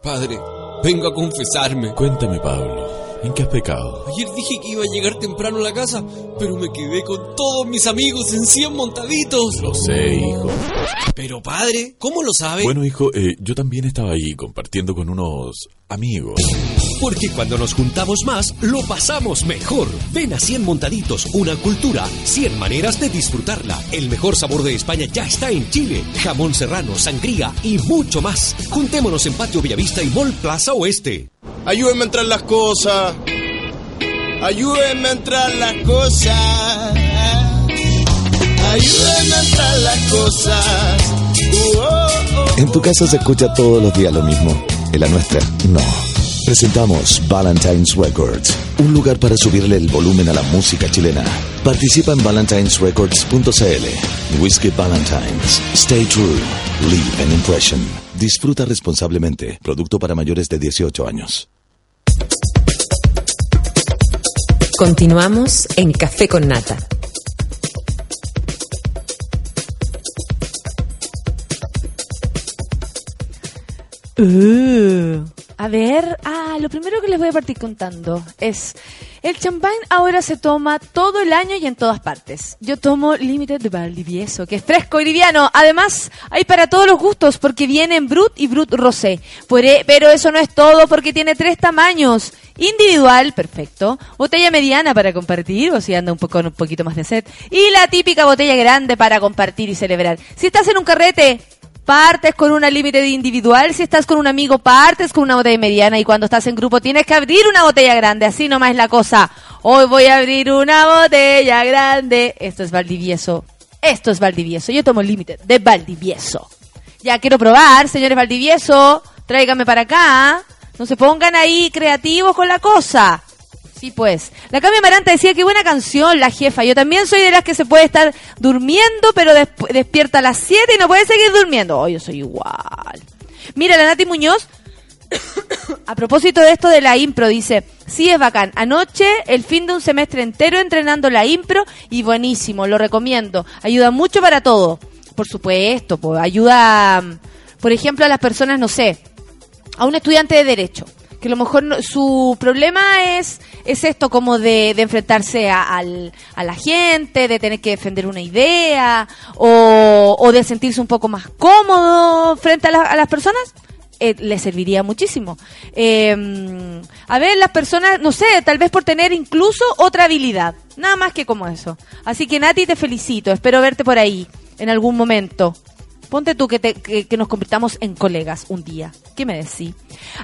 Padre, vengo a confesarme. Cuéntame, Pablo, ¿en qué has pecado? Ayer dije que iba a llegar temprano a la casa, pero me quedé con todos mis amigos en 100 montaditos. Lo sé, hijo. Pero padre, ¿cómo lo sabe? Bueno, hijo, eh, yo también estaba ahí compartiendo con unos amigos. Porque cuando nos juntamos más, lo pasamos mejor. Ven a 100 Montaditos, una cultura, 100 maneras de disfrutarla. El mejor sabor de España ya está en Chile. Jamón serrano, sangría y mucho más. Juntémonos en Patio Villavista y Mall Plaza Oeste. Ayúdenme a entrar las cosas. Ayúdenme a entrar las cosas. Ayúdenme a entrar las cosas. Uh, oh, oh. En tu casa se escucha todos los días lo mismo. En la nuestra, no. Presentamos Valentine's Records, un lugar para subirle el volumen a la música chilena. Participa en valentinesrecords.cl. Whiskey Valentines. Stay true. Leave an impression. Disfruta responsablemente. Producto para mayores de 18 años. Continuamos en Café con Nata. Uh, a ver, ah, lo primero que les voy a partir contando es El champán ahora se toma todo el año y en todas partes. Yo tomo Limited de Valdivieso, que es fresco y liviano. Además, hay para todos los gustos porque viene en Brut y Brut Rosé. E- pero eso no es todo porque tiene tres tamaños. Individual, perfecto. Botella mediana para compartir o si anda un poco un poquito más de sed. Y la típica botella grande para compartir y celebrar. Si estás en un carrete, partes con una límite individual, si estás con un amigo, partes con una botella mediana y cuando estás en grupo tienes que abrir una botella grande, así nomás es la cosa. Hoy voy a abrir una botella grande. Esto es Valdivieso. Esto es Valdivieso. Yo tomo límite de Valdivieso. Ya quiero probar, señores Valdivieso. Tráigame para acá. No se pongan ahí creativos con la cosa. Sí, pues. La Cami Amaranta decía que buena canción, la jefa. Yo también soy de las que se puede estar durmiendo, pero despierta a las 7 y no puede seguir durmiendo. Oh, yo soy igual. Mira, la Nati Muñoz, a propósito de esto de la impro, dice, sí es bacán. Anoche, el fin de un semestre entero entrenando la impro y buenísimo, lo recomiendo. Ayuda mucho para todo. Por supuesto, pues, ayuda, mm, por ejemplo, a las personas, no sé, a un estudiante de derecho que a lo mejor no- su problema es es esto como de, de enfrentarse a, al- a la gente, de tener que defender una idea o, o de sentirse un poco más cómodo frente a, la- a las personas, eh, le serviría muchísimo. Eh, a ver, las personas, no sé, tal vez por tener incluso otra habilidad, nada más que como eso. Así que Nati, te felicito, espero verte por ahí en algún momento. Ponte tú que, te- que, nos convirtamos en colegas un día. ¿Qué me decís?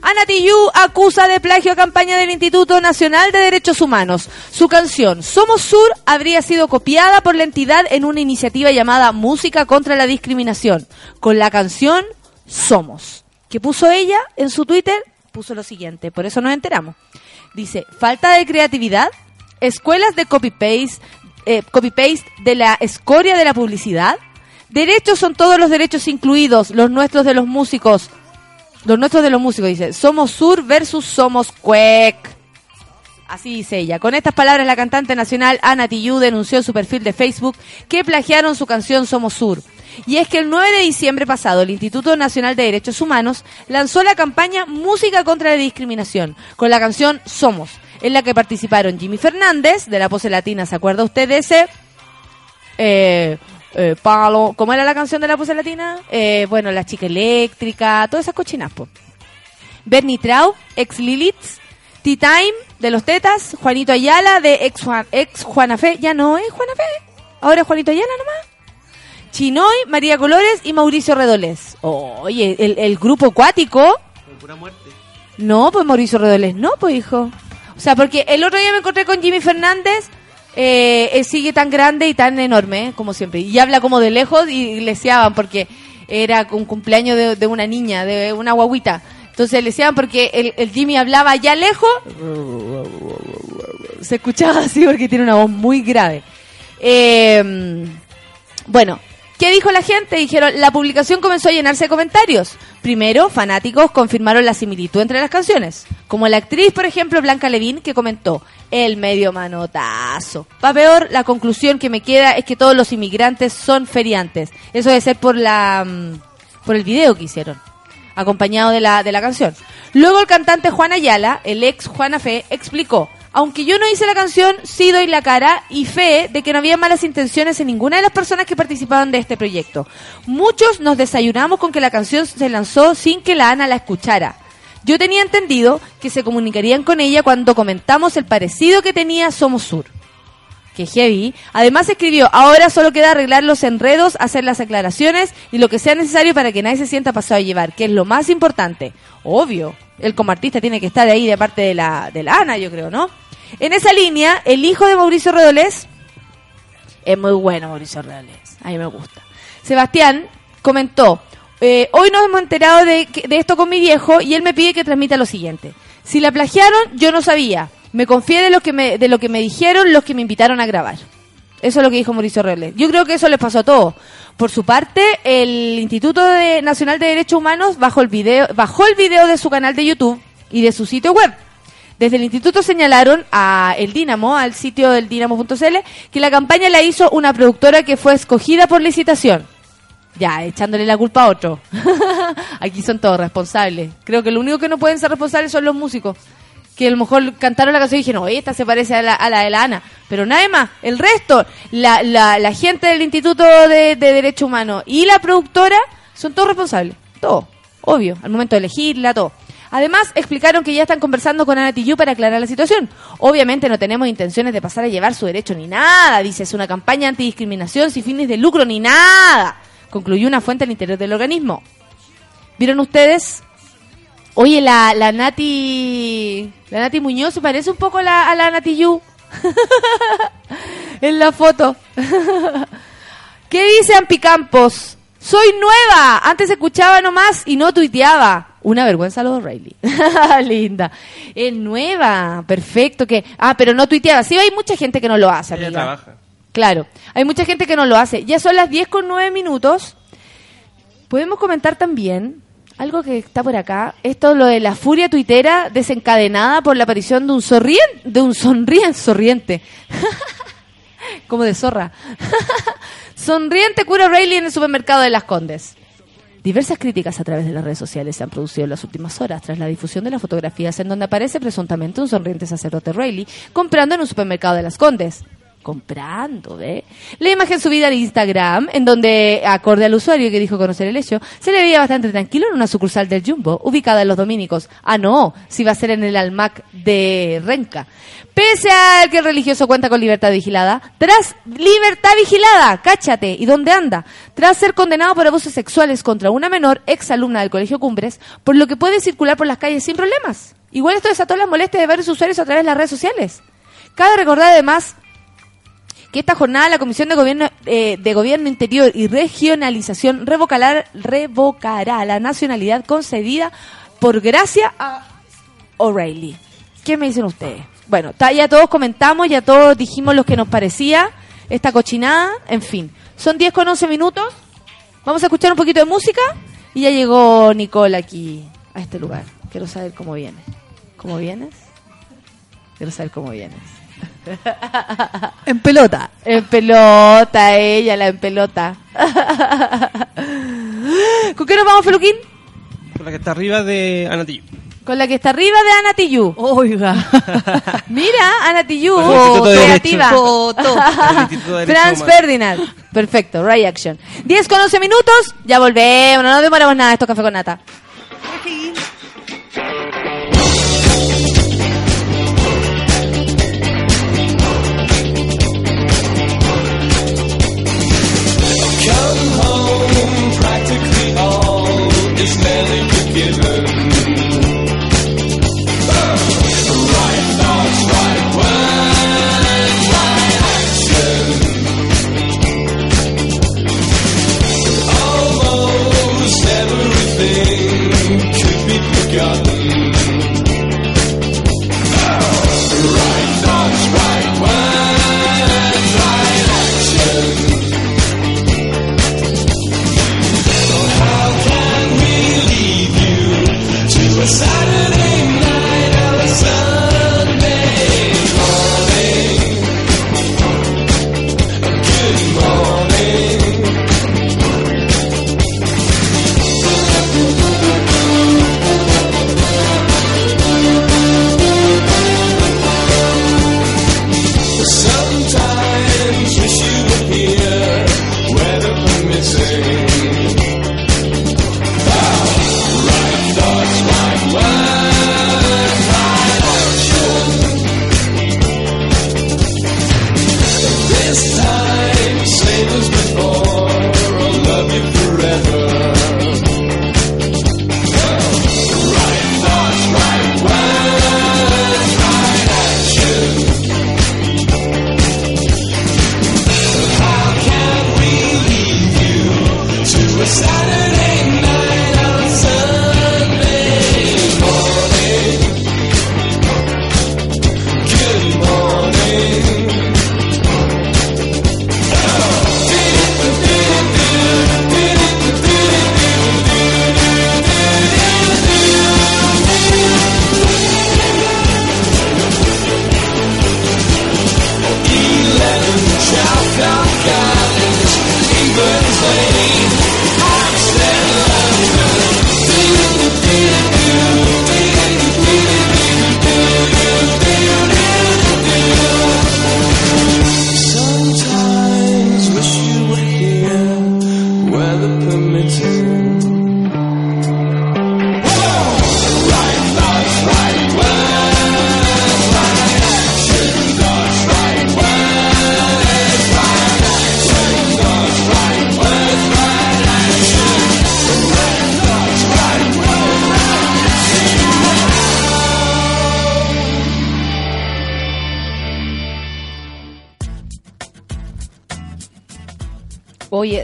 Ana Tijoux acusa de plagio a campaña del Instituto Nacional de Derechos Humanos. Su canción Somos Sur habría sido copiada por la entidad en una iniciativa llamada Música contra la Discriminación, con la canción Somos. Que puso ella en su Twitter, puso lo siguiente, por eso nos enteramos. Dice, falta de creatividad, escuelas de copy-paste, eh, copy-paste de la escoria de la publicidad, Derechos son todos los derechos incluidos, los nuestros de los músicos. Los nuestros de los músicos, dice. Somos Sur versus Somos Cuec. Así dice ella. Con estas palabras, la cantante nacional Ana Tijoux denunció en su perfil de Facebook que plagiaron su canción Somos Sur. Y es que el 9 de diciembre pasado, el Instituto Nacional de Derechos Humanos lanzó la campaña Música contra la Discriminación, con la canción Somos, en la que participaron Jimmy Fernández, de la Pose Latina, ¿se acuerda usted de ese? Eh, eh, Palo, ¿cómo era la canción de la Pose Latina? Eh, bueno, La Chica Eléctrica, todas esas cochinas, po. Bernie Trau, ex Lilith, T-Time, de los Tetas, Juanito Ayala, de ex, Juan, ex Juana Fe, ya no es Juana Fe, ahora es Juanito Ayala nomás. Chinoy, María Colores y Mauricio Redolés. Oye, el, el grupo acuático. pura muerte. No, pues Mauricio Redolés, no, pues hijo. O sea, porque el otro día me encontré con Jimmy Fernández, eh, sigue tan grande y tan enorme, eh, como siempre. Y habla como de lejos y le deseaban porque era un cumpleaños de, una niña, de una guaguita. Entonces le decían porque el, Jimmy hablaba ya lejos, se escuchaba así porque tiene una voz muy grave. Eh, bueno, ¿qué dijo la gente? Dijeron, la publicación comenzó a llenarse de comentarios. Primero, fanáticos confirmaron la similitud entre las canciones. Como la actriz, por ejemplo, Blanca Levín, que comentó, el medio manotazo. Va peor, la conclusión que me queda es que todos los inmigrantes son feriantes. Eso debe ser por la mm, por el video que hicieron, acompañado de la, de la canción. Luego el cantante Juan Ayala, el ex Juana Fe, explicó, aunque yo no hice la canción, sí doy la cara y fe de que no había malas intenciones en ninguna de las personas que participaban de este proyecto. Muchos nos desayunamos con que la canción se lanzó sin que la Ana la escuchara. Yo tenía entendido que se comunicarían con ella cuando comentamos el parecido que tenía Somos Sur. Que heavy. Además escribió, ahora solo queda arreglar los enredos, hacer las aclaraciones y lo que sea necesario para que nadie se sienta pasado a llevar, que es lo más importante. Obvio, él como artista tiene que estar ahí de parte de la, de la Ana, yo creo, ¿no? En esa línea, el hijo de Mauricio Redolés, es muy bueno Mauricio Redolés, a mí me gusta. Sebastián comentó, eh, hoy nos hemos enterado de, de esto con mi viejo y él me pide que transmita lo siguiente. Si la plagiaron, yo no sabía. Me confié de lo que me, de lo que me dijeron los que me invitaron a grabar. Eso es lo que dijo Mauricio Redolés. Yo creo que eso les pasó a todos. Por su parte, el Instituto de- Nacional de Derechos Humanos bajó el video, bajó el video de su canal de YouTube y de su sitio web. Desde el instituto señalaron a Dínamo, al sitio del dinamo.cl, que la campaña la hizo una productora que fue escogida por licitación. Ya, echándole la culpa a otro. Aquí son todos responsables. Creo que lo único que no pueden ser responsables son los músicos. que a lo mejor cantaron la canción y dijeron, oye, esta se parece a la, a la de la Ana. Pero nada más, el resto, la, la, la gente del Instituto de, de Derecho Humano y la productora son todos responsables. Todo, obvio, al momento de elegirla, todo. Además, explicaron que ya están conversando con Ana Tijoux para aclarar la situación. Obviamente no tenemos intenciones de pasar a llevar su derecho ni nada, dice, es una campaña antidiscriminación sin fines de lucro ni nada, concluyó una fuente al interior del organismo. ¿Vieron ustedes? Oye, la, la Nati, la Nati Muñoz se parece un poco a la, a la Nati Yu. en la foto. ¿Qué dice Ampi Campos? Soy nueva. Antes escuchaba nomás y no tuiteaba. Una vergüenza los O'Reilly. Linda. Es nueva. Perfecto. que Ah, pero no tuiteaba. Sí, hay mucha gente que no lo hace, Ella trabaja. Claro. Hay mucha gente que no lo hace. Ya son las 10 con 9 minutos. Podemos comentar también algo que está por acá. Esto lo de la furia tuitera desencadenada por la aparición de un sonriente, de un sonriente, sonriente. Como de zorra. sonriente cura Rayleigh en el supermercado de Las Condes. Diversas críticas a través de las redes sociales se han producido en las últimas horas tras la difusión de las fotografías en donde aparece presuntamente un sonriente sacerdote Rayleigh comprando en un supermercado de Las Condes. Comprando, ¿ve? La imagen subida al Instagram, en donde, acorde al usuario que dijo conocer el hecho, se le veía bastante tranquilo en una sucursal del Jumbo, ubicada en Los Dominicos. Ah, no, si va a ser en el Almac de Renca. Pese a que el religioso cuenta con libertad vigilada, tras libertad vigilada, cáchate, ¿y dónde anda? Tras ser condenado por abusos sexuales contra una menor ex alumna del Colegio Cumbres, por lo que puede circular por las calles sin problemas. Igual esto desató las molestias de varios usuarios a través de las redes sociales. Cabe recordar además que esta jornada la Comisión de Gobierno, eh, de Gobierno Interior y Regionalización revocará, revocará la nacionalidad concedida por gracia a O'Reilly. ¿Qué me dicen ustedes? Bueno, ya todos comentamos, ya todos dijimos lo que nos parecía, esta cochinada, en fin. Son 10 con 11 minutos. Vamos a escuchar un poquito de música y ya llegó Nicole aquí a este lugar. Quiero saber cómo viene. ¿Cómo vienes? Quiero saber cómo vienes. En pelota. En pelota, ella, la en pelota. ¿Con qué nos vamos, Feluquín? Con la que está arriba de Anatillo. Con la que está arriba de Ana Tijoux. Oiga. Mira, Ana Tijoux, de creativa. De Franz Humano. Ferdinand. Perfecto, right action. 10 con 11 minutos, ya volvemos, no nos demoramos nada, esto es Café con Nata.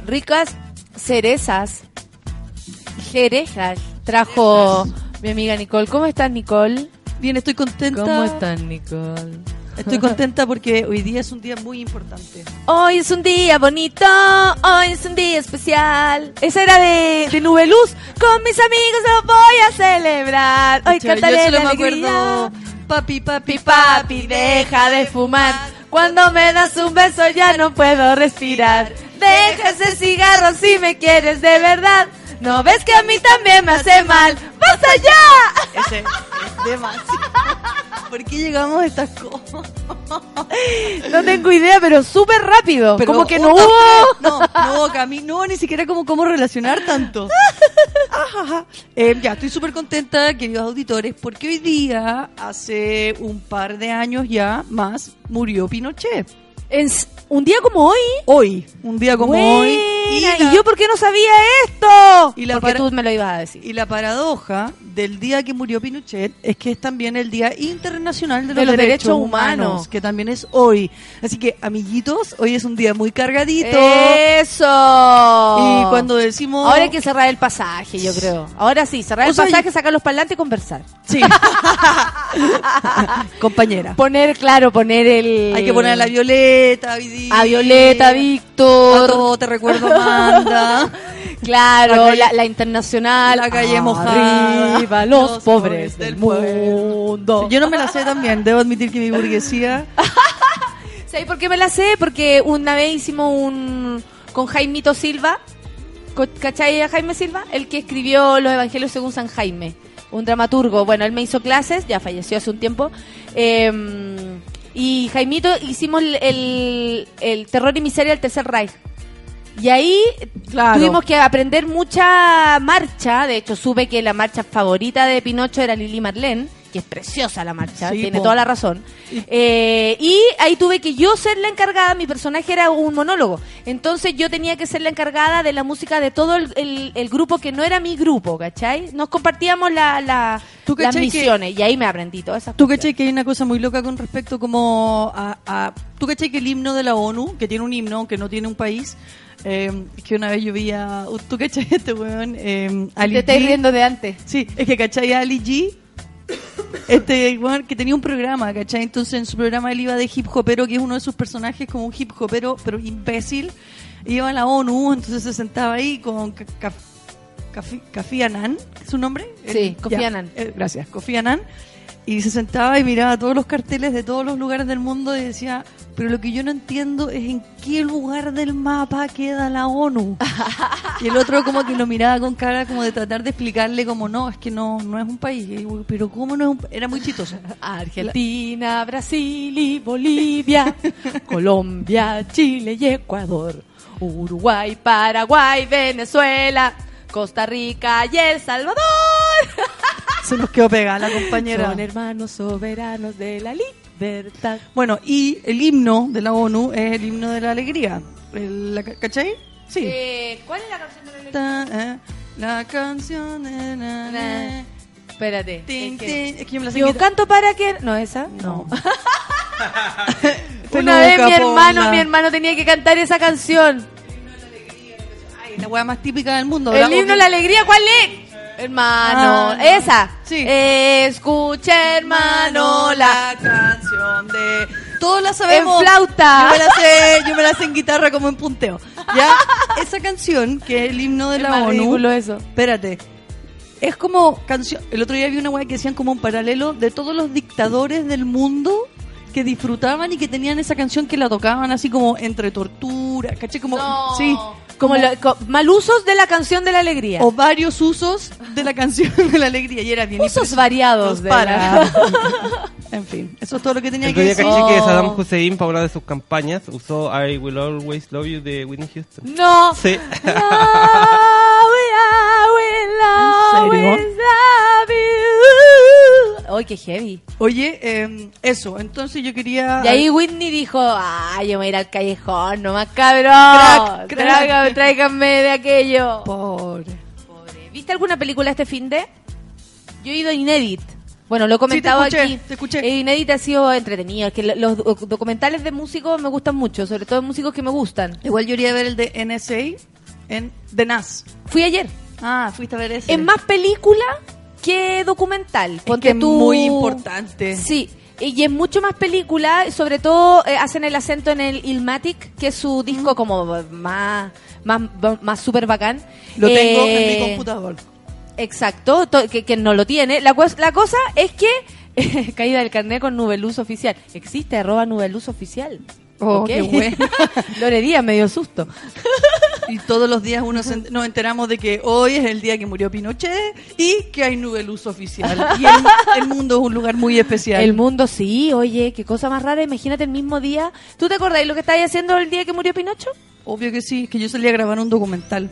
Ricas cerezas, jerejas, trajo mi amiga Nicole. ¿Cómo estás, Nicole? Bien, estoy contenta. ¿Cómo estás, Nicole? Estoy contenta porque hoy día es un día muy importante. Hoy es un día bonito, hoy es un día especial. Esa era de, de Nube Luz. Con mis amigos lo voy a celebrar. Hoy cantaré yo solo la me acuerdo. Papi, papi, Papi, deja de fumar. Cuando me das un beso ya no puedo respirar. Deja ese cigarro si me quieres de verdad. ¿No ves que a mí también me hace mal? ¡Basta ya! Ese es demasiado. ¿Por qué llegamos a estas cosas? No tengo idea, pero súper rápido. Pero como que no hubo... No, no camino, no, ni siquiera como cómo relacionar tanto. Eh, ya, estoy súper contenta, queridos auditores, porque hoy día, hace un par de años ya más, murió Pinochet. En un día como hoy. Hoy, un día como hoy. La- ¿Y yo por qué no sabía esto? Y la Porque para- tú me lo ibas a decir. Y la paradoja del día que murió Pinochet es que es también el Día Internacional de los, De los Derechos, Derechos humanos, Humanos. que también es hoy. Así que, amiguitos, hoy es un día muy cargadito. ¡Eso! Y cuando decimos... Ahora hay que cerrar el pasaje, yo creo. Ahora sí, cerrar O el sea, pasaje, sacar los parlantes y conversar. Sí. Compañera. Poner, claro, poner el... Hay que poner a la Violeta. A Violeta, A Víctor. todo te recuerdo, Amanda. Claro, La la, calle- la internacional. La calle mojada. Arriba los, Los pobres pobres del mundo. Yo no me la sé también, debo admitir que mi burguesía... ¿Sabes por qué me la sé? Porque una vez hicimos un... con Jaimito Silva. ¿Cachai a Jaime Silva? El que escribió Los Evangelios según San Jaime. Un dramaturgo. Bueno, él me hizo clases, ya falleció hace un tiempo. Eh, y Jaimito hicimos el, el, el terror y miseria del Tercer Reich. Y ahí Claro. tuvimos que aprender mucha marcha. De hecho, supe que la marcha favorita de Pinocho era Lili Marlene, que es preciosa la marcha, Sí, tiene po. toda la razón. Eh, y ahí tuve que yo ser la encargada, mi personaje era un monólogo. Entonces yo tenía que ser la encargada de la música de todo el, el- el grupo que no era mi grupo, ¿cachai? Nos compartíamos la, la- ¿Tú las que- misiones y ahí me aprendí todas esas ¿Tú cachai que hay una cosa muy loca con respecto como a... a- ¿Tú cachai que el himno de la ONU, que tiene un himno, que no tiene un país, eh, que una vez yo vi a... ¿Tú cachai este weón? Eh, Ali Te estáis G? riendo de antes. Sí, es que cachai a Ali G, este weón que tenía un programa, ¿cachai? Entonces en su programa él iba de hip hopero, que es uno de sus personajes como un hip hopero, pero imbécil. Iba a la ONU, entonces se sentaba ahí con Kofi Annan, ¿es su nombre? Sí, Kofi Annan. eh, gracias, Kofi Annan. Y se sentaba y miraba todos los carteles de todos los lugares del mundo y decía, pero lo que yo no entiendo es en qué lugar del mapa queda la ONU. y el otro como que lo miraba con cara como de tratar de explicarle como no, es que no, no es un país. Pero ¿cómo no es un pa-?" Era muy chistoso. Argentina, Brasil y Bolivia, Colombia, Chile y Ecuador, Uruguay, Paraguay, Venezuela, Costa Rica y El Salvador. Se nos quedó pegada la compañera. Son hermanos soberanos de la libertad. Bueno, y el himno de la ONU es el himno de la alegría. El- la- ¿Cachai? Sí. Eh, ¿Cuál es la canción de la Ta- eh, la canción de na- na- Espérate. Tin, es que-. Es que yo me la Yo canto para que... No, esa. No. Una vez mi hermano, mi hermano tenía que cantar esa canción. Ay, la weá más típica del mundo. El ¿verdad? himno de la alegría, ¿cuál es? Hermano, Ah, no. esa. Sí. Escucha, hermano, la canción de. Todos la sabemos. En flauta. Yo me la sé, yo me la sé en guitarra como en punteo. Ya, esa canción, que es el himno de Es la más ONU. eso. Espérate. Es como canción. El otro día vi una weá que decían como un paralelo de todos los dictadores del mundo que disfrutaban y que tenían esa canción que la tocaban así como entre tortura, ¿caché? Como, sí, Como, lo- co- mal usos de la canción de la alegría. o varios usos de la canción de la alegría y era bien usos variados de para. la- En fin, eso es todo lo que tenía El que decir. caché que Oh. Saddam Hussein, para hablar de sus campañas, usó I Will Always Love You de Whitney Houston. No. Sí. ¿En serio? Ay, qué heavy. Oye, eh, eso, entonces yo quería... Y ahí Whitney dijo, ay, yo me voy a ir al callejón, nomás cabrón. Crack, crack. Tráigame, tráiganme de aquello. Pobre. ¿Viste alguna película este fin de? Yo he ido a Inédit. Bueno, lo he comentado escuché, aquí. te escuché. Eh, Inédit ha sido entretenido. Es que lo- los doc- documentales de músicos me gustan mucho, sobre todo músicos que me gustan. Igual yo iría a ver el de NSA en The NAS. Fui ayer. Ah, fuiste a ver ese. Es más película que documental. Ponte que es tú- muy importante. Sí. Y es mucho más película, sobre todo eh, hacen el acento en el Ilmatic, que es su disco como más, más, más super bacán. Lo tengo en Eh, mi computador. Exacto, to- que, que no lo tiene. La, la cosa es que caída del carnet con Nubeluz oficial. Existe arroba Nubeluz oficial. Oh, qué bueno. Lorería, me dio susto. Y todos los días uno se nos enteramos de que hoy es el día que murió Pinochet y que hay nube luz oficial. Y el, el mundo es un lugar muy especial. El mundo sí, oye, qué cosa más rara. Imagínate el mismo día. ¿Tú te acordás lo que estabas haciendo el día que murió Pinocho? Obvio que sí, que yo salí a grabar un documental.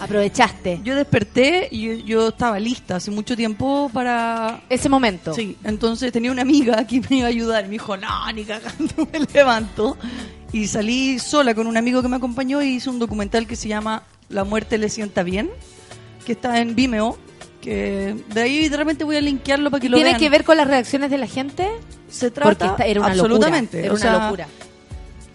Aprovechaste. Yo desperté y yo, yo estaba lista hace mucho tiempo para... Ese momento. Sí, entonces tenía una amiga que me iba a ayudar. Me dijo, no, ni cagando, me levanto. Y salí sola con un amigo que me acompañó y hice un documental que se llama La muerte le sienta bien, que está en Vimeo. Que de ahí de repente voy a linkearlo para que lo ¿Tiene vean. que ver con las reacciones de la gente? Se Porque trata esta- era una absolutamente, locura. Era o una sea, locura.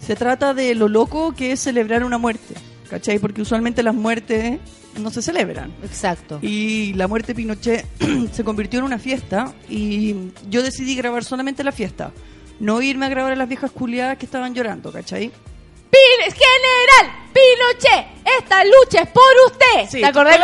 Se trata de lo loco que es celebrar una muerte, ¿cachai? Porque usualmente las muertes no se celebran. Exacto. Y la muerte de Pinochet se convirtió en una fiesta y yo decidí grabar solamente la fiesta. No irme a grabar a las viejas culiadas que estaban llorando, ¿cachai? Pin- General Pinochet, esta lucha es por usted. Sí, ¿Te acordás?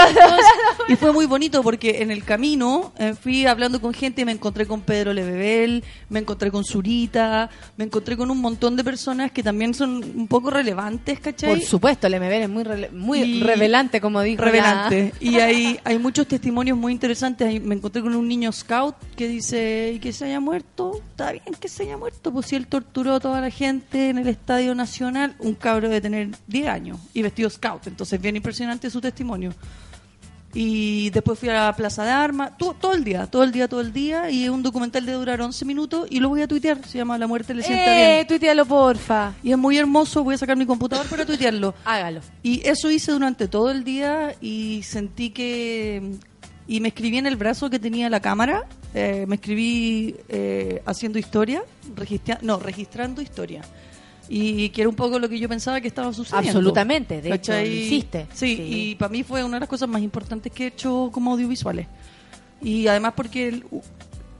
Y fue muy bonito porque en el camino eh, fui hablando con gente y me encontré con Pedro Lebebel, me encontré con Zurita, me encontré con un montón de personas que también son un poco relevantes, ¿cachai? Por supuesto, el MBL es muy, rele- muy Y- revelante, como dijo. la- Revelante. Y hay, hay muchos testimonios muy interesantes. Me encontré con un niño scout que dice, ¿y que se haya muerto? Está bien que se haya muerto, pues si él torturó a toda la gente en el Estadio Nacional, un cabro de tener 10 años y vestido scout. Entonces, bien impresionante su testimonio. Y después fui a la Plaza de Armas, todo, todo el día, todo el día, todo el día. Y es un documental de durar 11 minutos y lo voy a tuitear. Se llama La muerte le sienta Eh, bien. tuitealo, porfa. Y es muy hermoso, voy a sacar mi computador para tuitearlo. Hágalo. Y eso hice durante todo el día y sentí que... Y me escribí en el brazo que tenía la cámara, eh, me escribí eh, haciendo historia, registra no, registrando historia. Y que era un poco lo que yo pensaba que estaba sucediendo. Absolutamente, de hecho, lo hiciste. Sí, Sí. y para mí fue una de las cosas más importantes que he hecho como audiovisuales. Y además porque el-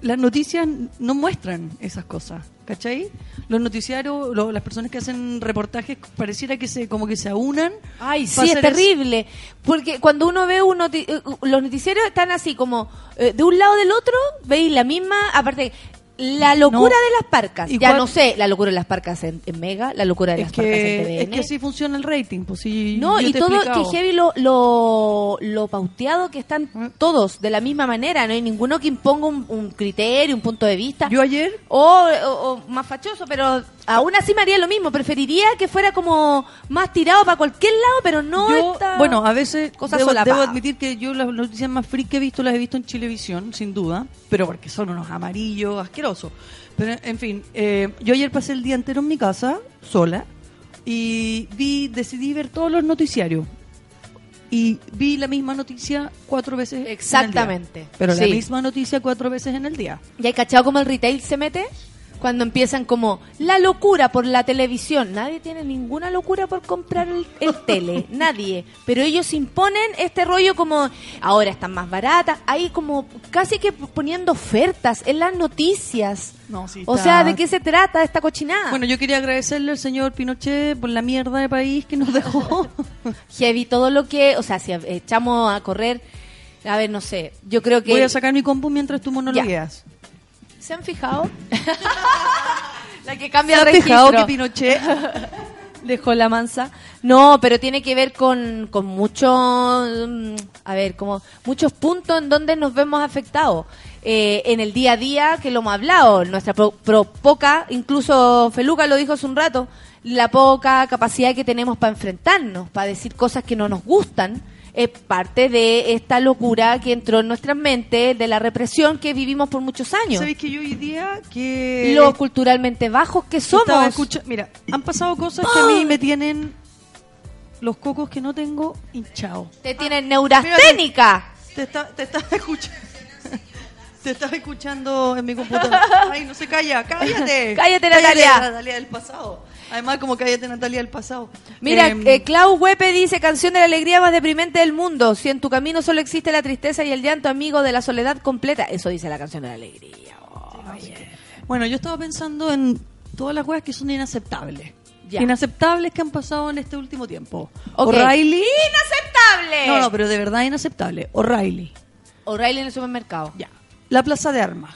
las noticias no muestran esas cosas, ¿cachai? Los noticiarios, lo- las personas que hacen reportajes, pareciera que se como que se aunan. Ay, sí, es terrible. Porque cuando uno ve un noti- eh, los noticieros están así como eh, de un lado del otro, veis la misma, aparte la locura No. de las parcas. Y Ya no sé, la locura de las parcas en, en Mega, la locura de Es las parcas en que, TVN. es que así funciona el rating, pues sí. No, y todo, explicado. que heavy lo, lo, lo pauteado que están todos de la misma manera, no hay ninguno que imponga un, un criterio, un punto de vista. Yo ayer... O, o- o más fachoso, pero aún así me haría lo mismo, preferiría que fuera como más tirado para cualquier lado, pero no Yo, esta bueno, a veces cosa debo, debo admitir que yo las noticias más freak que he visto las he visto en Chilevisión, sin duda, pero porque son unos amarillos asquerosos. Pero, en fin, eh, yo ayer pasé el día entero en mi casa, sola, y vi, decidí ver todos los noticiarios. Y vi la misma noticia cuatro veces. en el día. Exactamente. Pero la misma noticia cuatro veces en el día. ¿Y hay cachado cómo el retail se mete? Cuando empiezan como la locura por la televisión. Nadie tiene ninguna locura por comprar el, el tele. Nadie. Pero ellos imponen este rollo como ahora están más baratas. Ahí como casi que poniendo ofertas en las noticias. No, sí, O sea, ¿de qué se trata esta cochinada? Bueno, yo quería agradecerle al señor Pinochet por la mierda de país que nos dejó. Heavy, todo lo que, o sea, si echamos a correr, a ver, no sé, yo creo que... Voy a sacar mi compu mientras tú monologueas. ¿Se han fijado? la que cambia ¿Se han fijado que Pinochet dejó la mansa? No, pero tiene que ver con, con mucho, mm, a ver, como muchos puntos en donde nos vemos afectados. eh, en el día a día, que lo hemos hablado, nuestra pro- pro- poca, incluso Feluca lo dijo hace un rato, la poca capacidad que tenemos para enfrentarnos, para decir cosas que no nos gustan, es parte de esta locura que entró en nuestras mentes, de la represión que vivimos por muchos años. ¿Sabéis que yo hoy día que... Lo culturalmente bajos que somos. escucha- Mira, han pasado cosas que a mí me tienen los cocos que no tengo hinchados. Te tienen neurasténica. Te, está- te estaba escuchando. Te estaba escuchando en mi computadora. Ay, no se calla, cállate. Cállate, Natalia. Natalia del pasado. Además, como cállate, Natalia del pasado. Mira, Em, eh, Clau Huepe dice, canción de la alegría más deprimente del mundo. Si en tu camino solo existe la tristeza y el llanto, amigo de la soledad completa. Eso dice la canción de la alegría. Bueno, yo estaba pensando en todas las cosas que son inaceptables. Ya. Inaceptables que han pasado en este último tiempo. Ok. O'Reilly. ¡Inaceptable! No, no, pero de verdad inaceptable. O'Reilly. O'Reilly en el supermercado. Ya. La plaza de armas.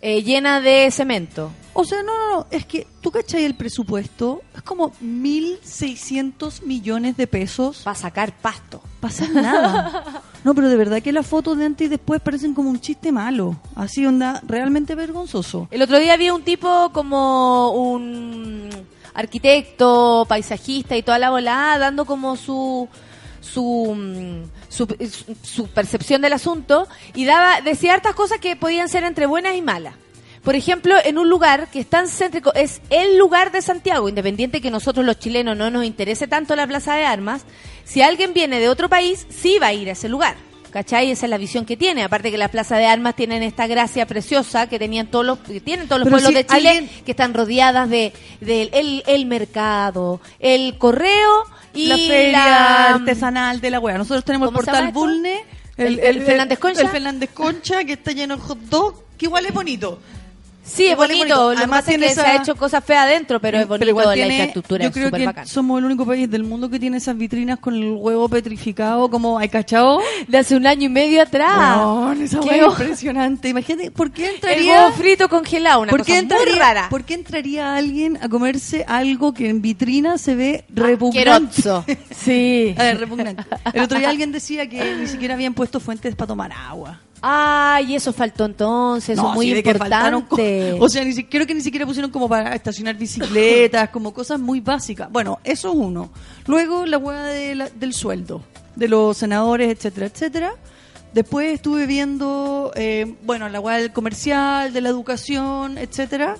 Eh, llena de cemento. O sea, no, no, no, es que tú cachai el presupuesto, es como 1.600 millones de pesos. Para sacar pasto. Para hacer nada. No, pero de verdad que las fotos de antes y después parecen como un chiste malo. Así onda, realmente vergonzoso. El otro día había un tipo como un arquitecto, paisajista y toda la volada dando como su su, mm, su, su- percepción del asunto y daba decía hartas cosas que podían ser entre buenas y malas. Por ejemplo, en un lugar que es tan céntrico, es el lugar de Santiago, independiente que nosotros los chilenos no nos interese tanto la Plaza de Armas, si alguien viene de otro país, sí va a ir a ese lugar. ¿Cachai? Esa es la visión que tiene. Aparte que las plazas de armas tienen esta gracia preciosa que tenían todos los, que tienen todos los Pero pueblos si de Chile, alguien- que están rodeadas de, del el, el mercado, el correo y la feria la- artesanal de la wea. Nosotros tenemos el ¿Cómo se portal? Bulne, ¿El- el Fernández Concha? El Fernández Concha, que está lleno de hot dog, que igual es bonito. Sí, es Igual bonito. Lo que Además pasa es que se ha hecho cosas feas adentro, pero es bonito igual la tiene- infraestructura, Yo es creo que bacán. somos el único país del mundo que tiene esas vitrinas con el huevo petrificado, como hay cachao. De hace un año y medio atrás. Weón, esa wea es impresionante. Imagínate, ¿por qué El entraría? huevo frito congelado, una ¿Por cosa qué, entraría, muy rara. ¿Por qué entraría alguien a comerse algo que en vitrina se ve repugnante? Asqueroso. Sí. A ver, repugnante. El otro día alguien decía que ni siquiera habían puesto fuentes para tomar agua. Ay, eso faltó entonces, eso es muy importante. O sea, ni si- creo que ni siquiera pusieron como para estacionar bicicletas, como cosas muy básicas. Bueno, eso es uno. Luego la hueá de del sueldo de los senadores, etcétera, etcétera. Después estuve viendo, eh, bueno, la hueá del comercial, de la educación, etcétera.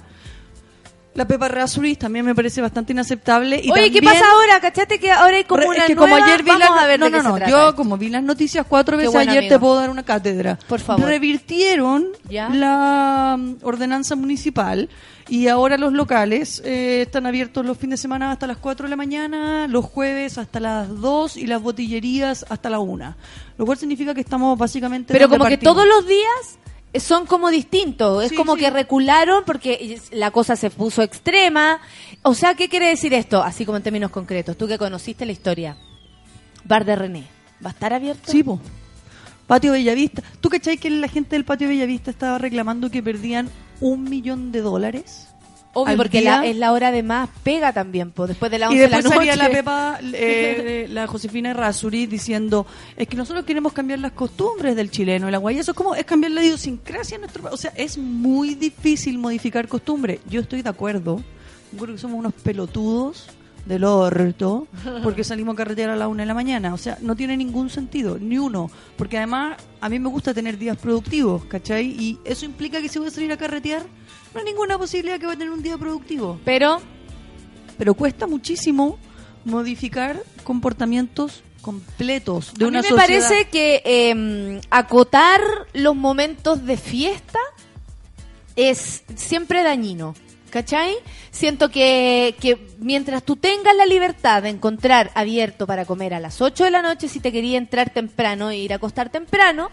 La Pepa Rasuris también me parece bastante inaceptable. Y Oye, ¿qué también- pasa ahora? ¿Cachate que ahora hay como una es que como nueva? ayer vi Vamos las a ver no, qué no, no, yo esto. como vi las noticias cuatro Qué veces bueno, ayer amigo. te puedo dar una cátedra. Por favor. Revirtieron Ya. la mm, ordenanza municipal y ahora los locales eh, están abiertos los fines de semana hasta las 4 de la mañana, los jueves hasta las 2 y las botillerías hasta la 1. Lo cual significa que estamos básicamente Pero como que todos los días son como distintos. Es Sí, como sí. que recularon porque la cosa se puso extrema. O sea, ¿qué quiere decir esto? Así como en términos concretos. Tú que conociste la historia. Bar de René. ¿Va a estar abierto? Sí, po. Patio Bellavista. ¿Tú cachai que la gente del Patio Bellavista estaba reclamando que perdían un millón de dólares? Obvio, porque la- es la hora de más pega también, pues, después de la 11 Y de la después noche. salía la Pepa, eh, la Josefina Razuri diciendo, es que nosotros queremos cambiar las costumbres del chileno. Y la guay, eso es como, es cambiar la idiosincrasia en nuestro país. O sea, es muy difícil modificar costumbres. Yo estoy de acuerdo. Yo creo que somos unos pelotudos del orto porque salimos a carretear a la una de la mañana. O sea, no tiene ningún sentido, ni uno. Porque además, a mí me gusta tener días productivos, ¿cachai? Y eso implica que si voy a salir a carretear, no hay ninguna posibilidad que voy a tener un día productivo Pero pero cuesta muchísimo modificar comportamientos completos de a una mí me sociedad. parece que eh, acotar los momentos de fiesta es siempre dañino. ¿Cachai? Siento que, que mientras tú tengas la libertad de encontrar abierto para comer a las 8 de la noche, si te quería entrar temprano e ir a acostar temprano,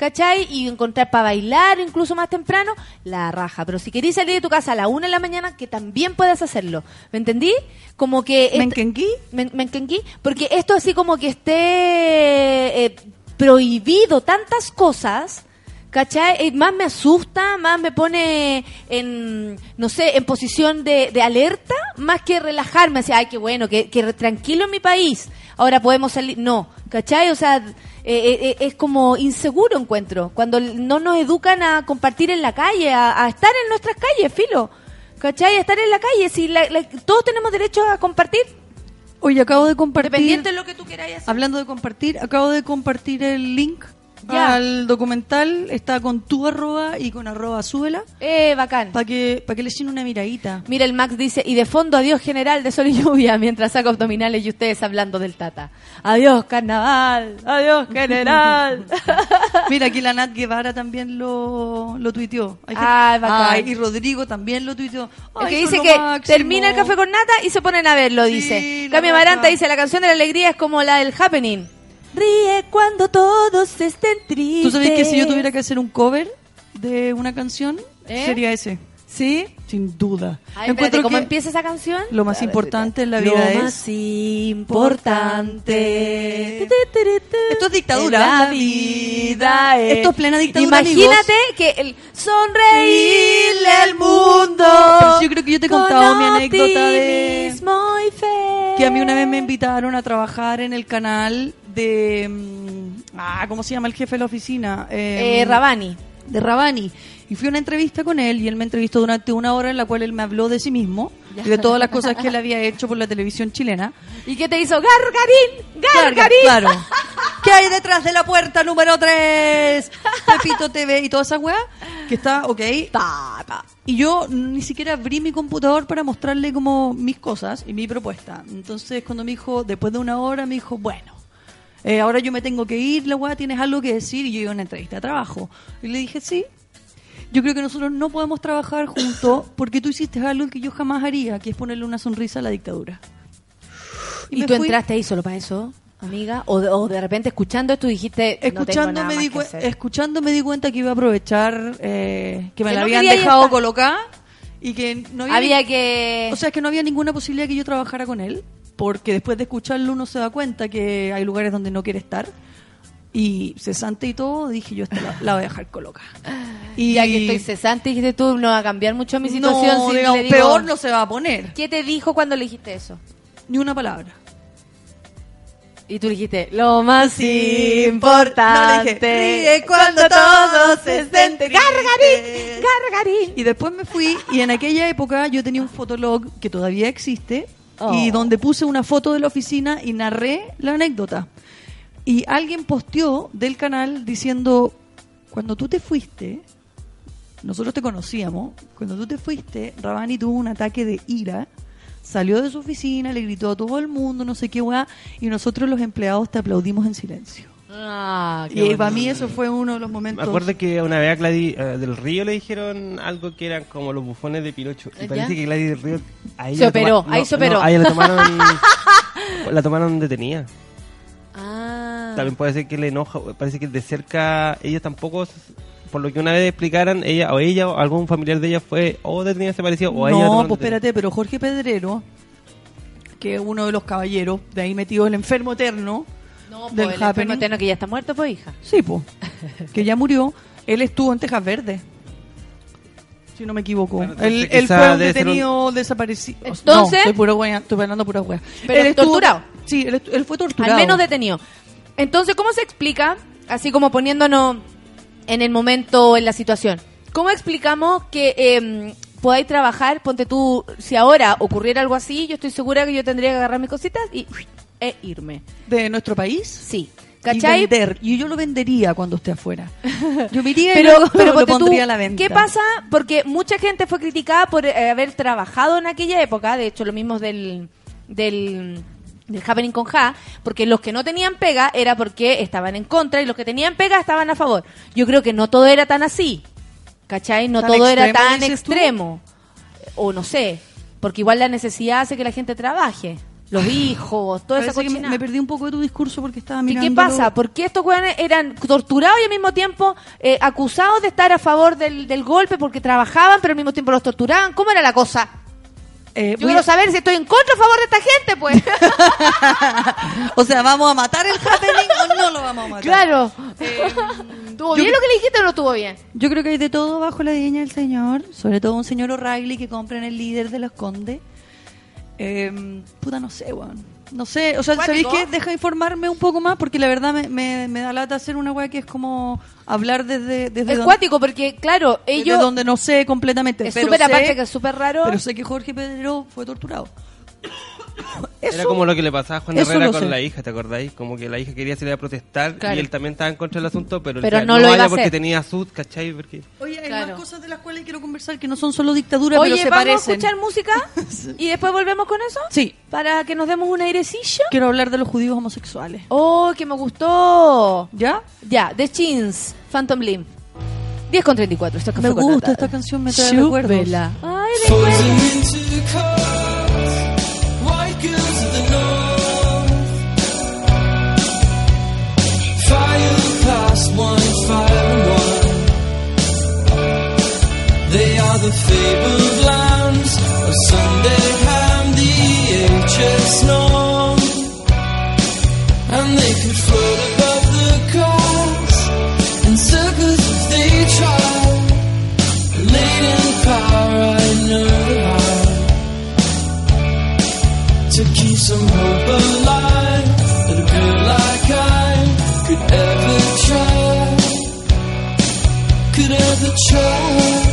¿cachai? Y encontrar para bailar incluso más temprano, la raja. Pero si querís salir de tu casa a la 1 de la mañana, que también puedas hacerlo. ¿Me entendí? Como que... ¿Me enquenquí, porque esto así como que esté eh, prohibido tantas cosas, ¿cachai? Eh, más me asusta, más me pone en, no sé, en posición de, de alerta, más que relajarme, así, ay, qué bueno, que, que tranquilo en mi país. Ahora podemos salir. No, ¿cachai? O sea, eh, eh, eh, es como inseguro encuentro. Cuando no nos educan a compartir en la calle, a, a estar en nuestras calles, filo. ¿Cachai? A estar en la calle. Si la- la- todos tenemos derecho a compartir, Oye, acabo de compartir. independiente de lo que tú queráis hacer. Hablando de compartir, acabo de compartir el link Ya. al documental. Está con tu arroba y con arroba súbela. Eh, bacán. Para que, para que le echen una miradita. Mira, el Max dice, y de fondo adiós general de sol y lluvia, mientras saco abdominales y ustedes hablando del tata. Adiós carnaval, adiós general. Mira, aquí la Nat Guevara también lo, lo tuiteó. Que- Ay, bacán. Ay, y Rodrigo también lo tuiteó. El Ay, que son dice que máximo. termina el café con nata y se ponen a verlo, dice. Cami. Amaranta dice, la canción de la alegría es como la del happening. Ríe cuando todos estén tristes. ¿Tú sabes que si yo tuviera que hacer un cover de una canción, ¿Eh? sería ese? ¿Sí? Sin duda. Ay, Encuentro espérate, ¿cómo que empieza esa canción? Lo más importante en la Lo vida es... más importante. Esto es dictadura. la vida es- Esto es plena dictadura, Imagínate que el sonreírle al mundo. Yo creo que yo te he contado con mi anécdota de... optimismo y fe. Que a mí una vez me invitaron a trabajar en el canal de... mm, Ah, ¿cómo se llama el jefe de la oficina? Eh, Rabani. De Rabani. Y fui a una entrevista con él y él me entrevistó durante una hora en la cual él me habló de sí mismo y de todas las cosas que él había hecho por la televisión chilena. ¿Y qué te hizo? ¡Gargarín! ¡Gargarín! claro. ¿Qué hay detrás de la puerta número 3? Pepito TV y toda esa weá. Que está, ok. Y yo ni siquiera abrí mi computador para mostrarle como mis cosas y mi propuesta. Entonces cuando me dijo, después de una hora, me dijo, bueno, eh, ahora yo me tengo que ir, la weá, tienes algo que decir. Y yo iba a una entrevista de trabajo. Y le dije, sí. Yo creo que nosotros no podemos trabajar juntos porque tú hiciste algo que yo jamás haría, que es ponerle una sonrisa a la dictadura. ¿Y me tú fui. entraste ahí solo para eso, amiga? ¿O, o de repente escuchando esto dijiste, no escuchando, nada me di escuchando me di cuenta que iba a aprovechar eh, que me Que la no habían dejado colocar y que no había, Había ni- que... o sea que no había ninguna posibilidad que yo trabajara con él porque después de escucharlo uno se da cuenta que hay lugares donde no quiere estar y cesante y todo dije yo esta la, la voy a dejar colocar y ya que estoy cesante, dijiste tú, no va a cambiar mucho mi situación. no, si digamos, le digo- peor no se va a poner ¿Qué te dijo cuando le dijiste eso? ni una palabra Y tú dijiste, lo más importante importante. ríe cuando todos estén tristes. Gargarín, gargarín. Y después me fui y en aquella época yo tenía un fotolog que todavía existe Oh. y donde puse una foto de la oficina y narré la anécdota. Y alguien posteó del canal diciendo, cuando tú te fuiste, nosotros te conocíamos, cuando tú te fuiste, Rabani tuvo un ataque de ira, salió de su oficina, le gritó a todo el mundo, no sé qué weá, y nosotros los empleados te aplaudimos en silencio. Ah, Y bonito. para mí eso fue uno de los Me momentos... acuerdo que una vez a Gladys eh, del Río le dijeron algo que eran como los bufones de Pinocho. Y ¿Ya? parece que Gladys del Río. a ella Se operó, toma- ahí no, se operó. no, a ella la tomaron. la tomaron detenida. Ah. También puede ser que le enoja. Parece que de cerca. Ella tampoco. Por lo que una vez explicaran, ella o ella o algún familiar de ella fue o detenida desaparecido o a ella la No, pues espérate, pero Jorge Pedrero, que es uno de los caballeros, de ahí metido el enfermo eterno No, del del el enfermo happening. que ya está muerto, pues, hija. Sí, pues, que ya murió. Él estuvo en Tejas Verdes. Si no me equivoco. Bueno, él, fue un un- desaparecido. Entonces- no, estoy, pura wea, estoy hablando pura wea. Pero Él estuvo- torturado. Sí, él fue torturado. Al menos detenido. Entonces, ¿cómo se explica, así como poniéndonos en el momento, en la situación, cómo explicamos que eh, podáis trabajar, ponte tú, si ahora ocurriera algo así, yo estoy segura que yo tendría que agarrar mis cositas y e irme. ¿De nuestro país? Sí. Y ¿Cachai? vender. Y yo lo vendería cuando esté afuera. Yo me iría y pero, luego pero lo tú, pondría a la venta. ¿qué pasa? Porque mucha gente fue criticada por eh, haber trabajado en aquella época, de hecho lo mismo del, del, del Happening con Ja, porque los que no tenían pega era porque estaban en contra y los que tenían pega estaban a favor. Yo creo que no todo era tan así, ¿cachai? No ¿Tan todo era tan tú? extremo, o no sé, porque igual la necesidad hace que la gente trabaje, los hijos, toda esa Parece que me, cochinada. me perdí un poco de tu discurso porque estaba ¿Y mirando. qué pasa? ¿Por qué estos weones eran torturados y al mismo tiempo eh, acusados de estar a favor del, del golpe porque trabajaban, pero al mismo tiempo los torturaban? ¿Cómo era la cosa? Eh, Yo quiero a- saber si estoy en contra o a favor de esta gente, pues. O sea, ¿vamos a matar el happening o no lo vamos a matar? claro. ¿Estuvo yo- bien lo que le dijiste o no estuvo bien? Yo creo que hay de todo bajo la diseña del señor, sobre todo un señor O'Reilly que compra en el líder de los condes. Eh, puta, no sé, weón. No sé, o sea, ¿sabéis qué? Deja informarme un poco más porque la verdad me, me, me da lata hacer una weá que es como hablar desde, desde Es don- cuático porque, claro, desde ellos... donde no sé completamente. Es súper aparte que es súper raro. Pero sé que Jorge Pedrero fue torturado. Era como lo que le pasaba a Juan Herrera lo con sé. la hija, ¿te acordáis? Como que la hija quería salir a protestar Claro. y él también estaba en contra del asunto, pero, Pero decía, no lo iba vaya a porque hacer". tenía sud, ¿cachai? Porque... Oye, hay Claro. más cosas de las cuales quiero conversar que no son solo dictadura, Oye, pero se ¿vamos parecen. a escuchar música? ¿Y después volvemos con eso? Sí. Para que nos demos un airecillo. Quiero hablar de los judíos homosexuales. Oh, que me gustó. ¿Ya? Ya, The Chins, Phantom Limb. 10 con 34. Esto es Me gusta esta canción, me trae Chúpela. recuerdos. Ay, recuerdos. Past one, fire one. They are the fabled lambs of Sunday ham, the HS norm. And they could float above the cars in circles if they tried. Late in power, I know how to keep some hope the child.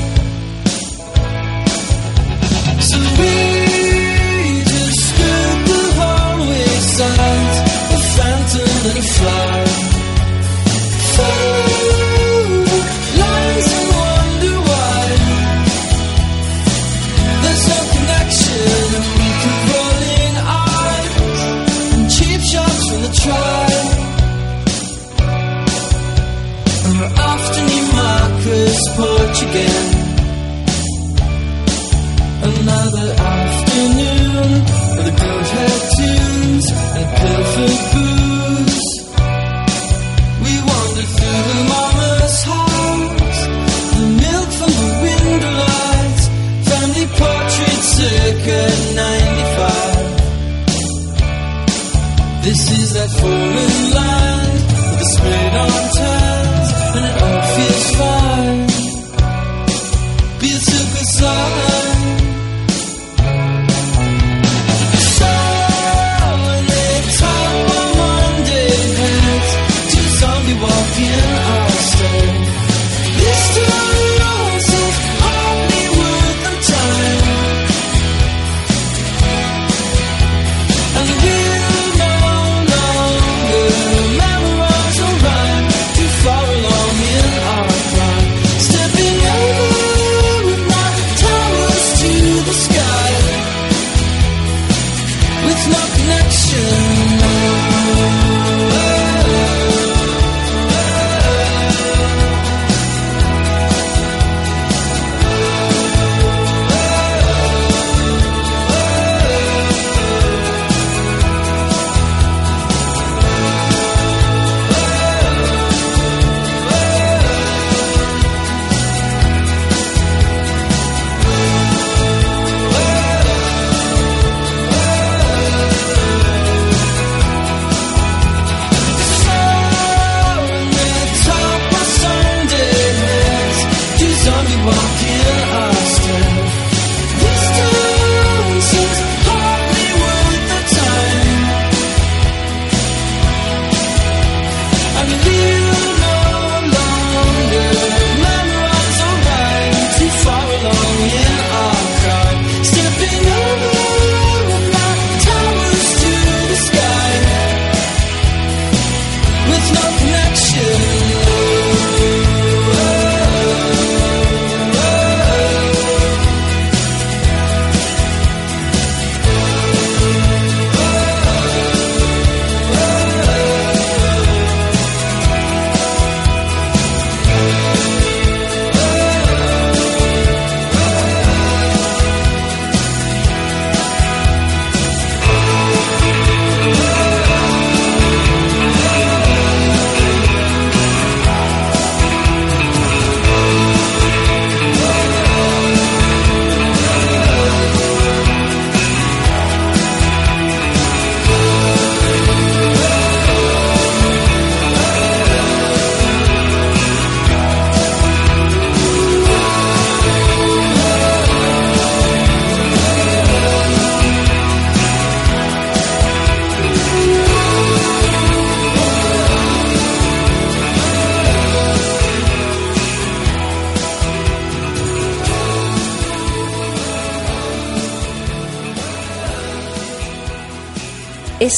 desire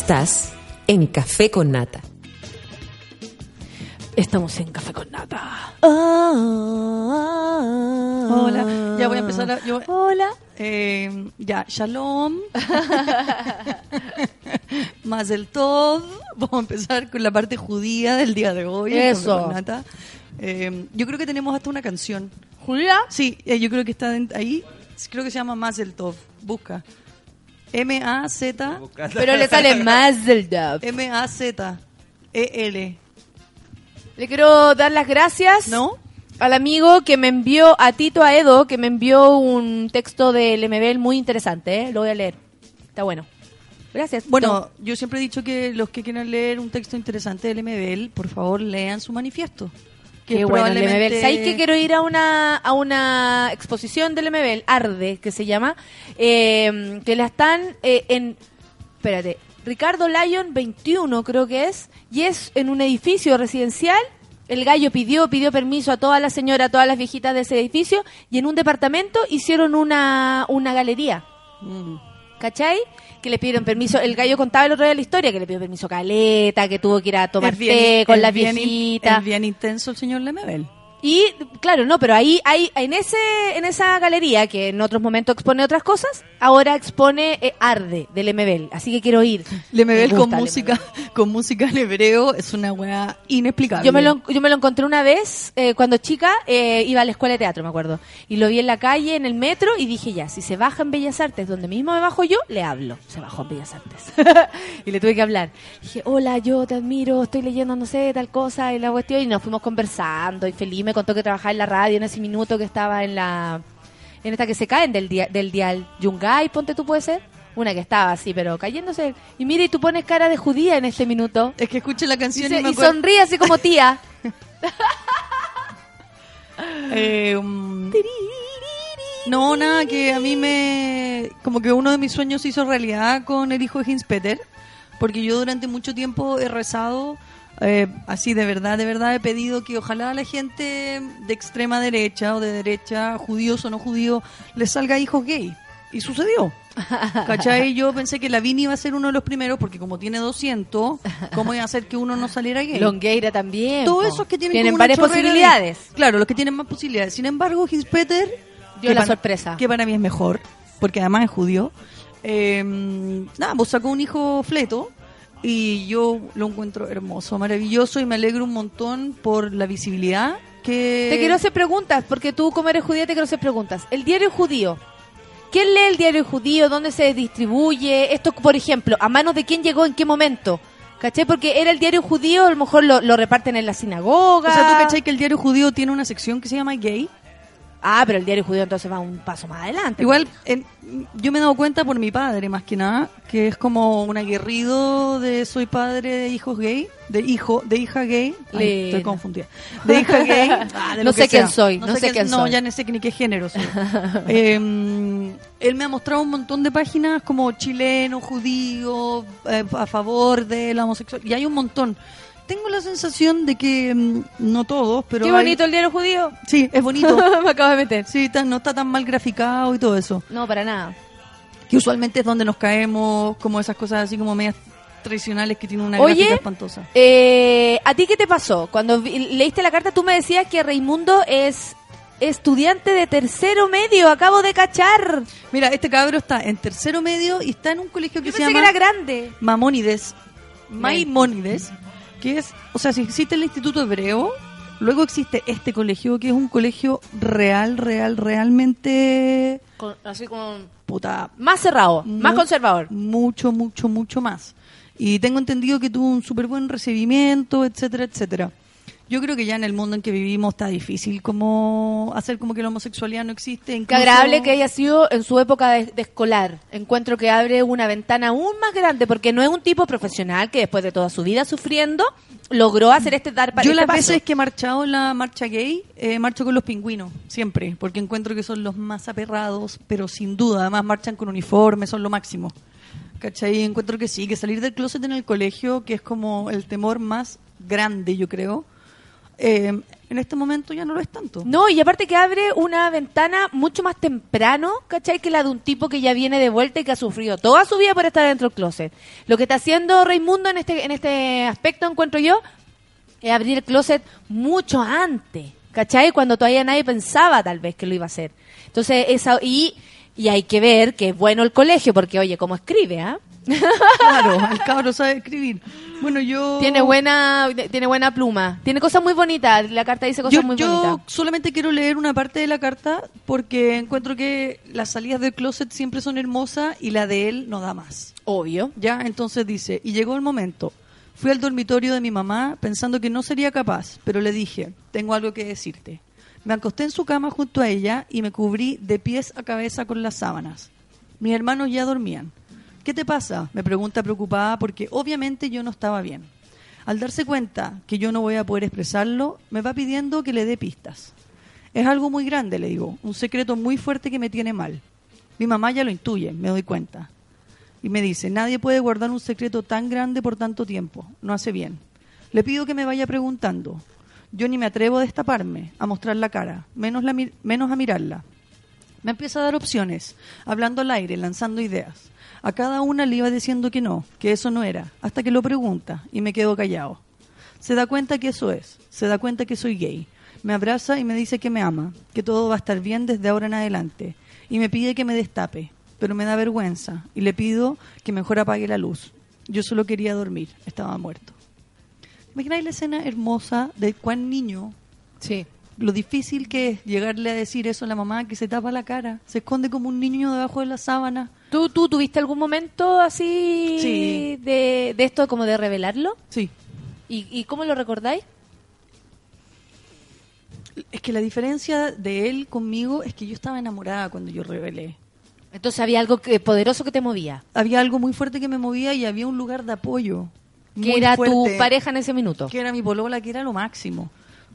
Estás en Café con Nata. Estamos en Café con Nata. Hola, ya voy a empezar a... yo- Hola. Eh, ya, shalom. Más el Tov. Vamos a empezar con la parte judía del día de hoy. Eso. Café con Nata. Eh, yo creo que tenemos hasta una canción. ¿Julia? Sí, eh, yo creo que está ahí. Creo que se llama Más el Tov. Busca. M-A-Z. Pero le sale más del dub. M-A-Z-E-L. Le quiero dar las gracias ¿No? al amigo que me envió, a Tito Aedo, que me envió un texto del MBL muy interesante. ¿eh? Lo voy a leer. Está bueno. Gracias. Bueno, No. yo siempre he dicho que los que quieran leer un texto interesante del MBL, por favor, lean su manifiesto. Que Qué bueno el probablemente-. ¿Sabes que quiero ir a una, a una exposición del MBL, Arde, que se llama? eh, que la están eh, en. Espérate. Ricardo Lyon 21, creo que es. Y es en un edificio residencial. El gallo pidió, pidió permiso a todas las señoras, a todas las viejitas de ese edificio. Y en un departamento hicieron una, una galería. ¿Cachai? Que le pidieron permiso. El gallo contaba el otro día la historia, que le pidió permiso Caleta, que tuvo que ir a tomar bien- té con las bien in- viejitas. Es bien intenso el señor Lemebel. Y claro, no, pero ahí hay en ese en esa galería que en otros momentos expone otras cosas, ahora expone eh, Arde del MBL, así que quiero ir. Lemebel Me con música, con música en hebreo es una weá inexplicable. Yo me lo yo me lo encontré una vez eh, cuando chica eh, iba a la escuela de teatro, me acuerdo, y lo vi en la calle en el metro y dije ya, si se baja en Bellas Artes donde mismo me bajo yo, le hablo. Se bajó en Bellas Artes y le tuve que hablar. Dije hola, yo te admiro, estoy leyendo no sé tal cosa y la cuestión y nos fuimos conversando y feliz me contó que trabajaba en la radio en ese minuto que estaba en la en esta que se caen del dia- del dial Yungay, ponte tú puede ser. Una que estaba así, pero cayéndose. Y mire, y tú pones cara de judía en este minuto. Es que escuché la canción y me y acuerdo- sonríe así como tía. Eh, um, no, nada, que a mí me... Como que uno de mis sueños se hizo realidad con el hijo de Hins Peter, porque yo durante mucho tiempo he rezado, eh, así de verdad, de verdad he pedido que ojalá a la gente de extrema derecha o de derecha, judíos o no judíos, les salga hijos gay. Y sucedió. ¿Cachai? Yo pensé que Lavín iba a ser uno de los primeros, porque como tiene 200, ¿cómo iba a hacer que uno no saliera gay? Longueira también. Todos esos que tienen, Tienen como varias de- posibilidades. Claro, los que tienen más posibilidades. Sin embargo, Hinspeter Dio la para- sorpresa. Que para mí es mejor, porque además es judío. eh, nada, pues sacó un hijo fleto y yo lo encuentro hermoso, maravilloso y me alegro un montón por la visibilidad que... Te quiero hacer preguntas, porque tú como eres judía te quiero hacer preguntas. El diario judío. ¿Quién lee el diario judío? ¿Dónde se distribuye? Esto, por ejemplo, ¿a manos de quién llegó en qué momento? ¿Caché? Porque era el diario judío, a lo mejor lo, lo reparten en la sinagoga. O sea, ¿tú cachai que el diario judío tiene una sección que se llama gay? Ah, pero el diario judío entonces va un paso más adelante. Igual, en- yo me he dado cuenta por mi padre, más que nada, que es como un aguerrido de soy padre de hijos gay, de hijo, de hija gay. Ay, Lena. estoy confundida. De hija gay. ah, de No sé quién soy, no sé quién No, soy. ya no sé ni qué género soy. Eh, él me ha mostrado un montón de páginas como chileno, judío, eh, a favor de la homosexualidad. Y hay un montón. Tengo la sensación de que, mm, no todos, pero... Qué hay- bonito el diario judío. Sí, es bonito. Me acabo de meter. Sí, tan- no está tan mal graficado y todo eso. No, para nada. Que usualmente es donde nos caemos, como esas cosas así como medias tradicionales que tienen una Oye, gráfica espantosa. Eh, ¿A ti qué te pasó? Cuando vi- leíste la carta, tú me decías que Raimundo es estudiante de tercero medio. Acabo de cachar. Mira, este cabro está en tercero medio y está en un colegio que Yo se pensé llama que era grande. Mamónides. Maimónides, que es, o sea, si existe el Instituto Hebreo, luego existe este colegio que es un colegio real, real, realmente Con- así con... puta, Más cerrado, más conservador. mucho, mucho, mucho más. Y tengo entendido que tuvo un súper buen recibimiento, etcétera, etcétera. Yo creo que ya en el mundo en que vivimos está difícil como hacer como que la homosexualidad no existe. Qué incluso- agradable que haya sido en su época de, de escolar. Encuentro que abre una ventana aún más grande porque no es un tipo profesional que después de toda su vida sufriendo logró hacer este dar para Yo este las paso. veces que he marchado en la marcha gay, eh, marcho con los pingüinos, siempre, porque encuentro que son los más aperrados, pero sin duda, además marchan con uniforme, son lo máximo. ¿Cachai? Encuentro que sí, que salir del closet en el colegio, que es como el temor más grande, yo creo, eh, En este momento ya no lo es tanto. No, y aparte que abre una ventana mucho más temprano, ¿cachai? Que la de un tipo que ya viene de vuelta y que ha sufrido toda su vida por estar dentro del closet. Lo que está haciendo Raimundo en este, en este aspecto, encuentro yo, es abrir el closet mucho antes, ¿cachai? Cuando todavía nadie pensaba tal vez que lo iba a hacer. Entonces, esa, y, y hay que ver que es bueno el colegio, porque oye, ¿cómo escribe, ah? Claro, el cabro sabe escribir. Bueno, yo... Tiene buena, tiene buena pluma. Tiene cosas muy bonitas. La carta dice cosas yo, muy yo bonitas. solamente quiero leer una parte de la carta porque encuentro que las salidas del closet siempre son hermosas y la de él no da más. Obvio. Ya, entonces dice, y llegó el momento. Fui al dormitorio de mi mamá pensando que no sería capaz, pero le dije, tengo algo que decirte. Me acosté en su cama junto a ella y me cubrí de pies a cabeza con las sábanas. Mis hermanos ya dormían. ¿Qué te pasa? Me pregunta preocupada porque obviamente yo no estaba bien. Al darse cuenta que yo no voy a poder expresarlo, me va pidiendo que le dé pistas. Es algo muy grande, le digo, un secreto muy fuerte que me tiene mal. Mi mamá ya lo intuye, me doy cuenta. Y me dice, nadie puede guardar un secreto tan grande por tanto tiempo, no hace bien. Le pido que me vaya preguntando. Yo ni me atrevo a destaparme, a mostrar la cara, menos, a mirarla. Me empieza a dar opciones, hablando al aire, lanzando ideas. A cada una le iba diciendo que no, que eso no era, hasta que lo pregunta y me quedo callado. Se da cuenta que eso es, se da cuenta que soy gay. Me abraza y me dice que me ama, que todo va a estar bien desde ahora en adelante. Y me pide que me destape, pero me da vergüenza y le pido que mejor apague la luz. Yo solo quería dormir, estaba muerto. ¿Imagináis la escena hermosa de cuán niño Sí. Lo difícil que es llegarle a decir eso a la mamá que se tapa la cara, se esconde como un niño debajo de la sábana. ¿Tú, tú tuviste algún momento así Sí. de, de esto como de revelarlo? Sí. ¿Y, y cómo lo recordáis? Es que la diferencia de él conmigo es que yo estaba enamorada cuando yo revelé. Entonces había algo que, poderoso que te movía. Había algo muy fuerte que me movía y había un lugar de apoyo. Que era tu pareja en ese minuto. Que era mi polola, que era lo máximo.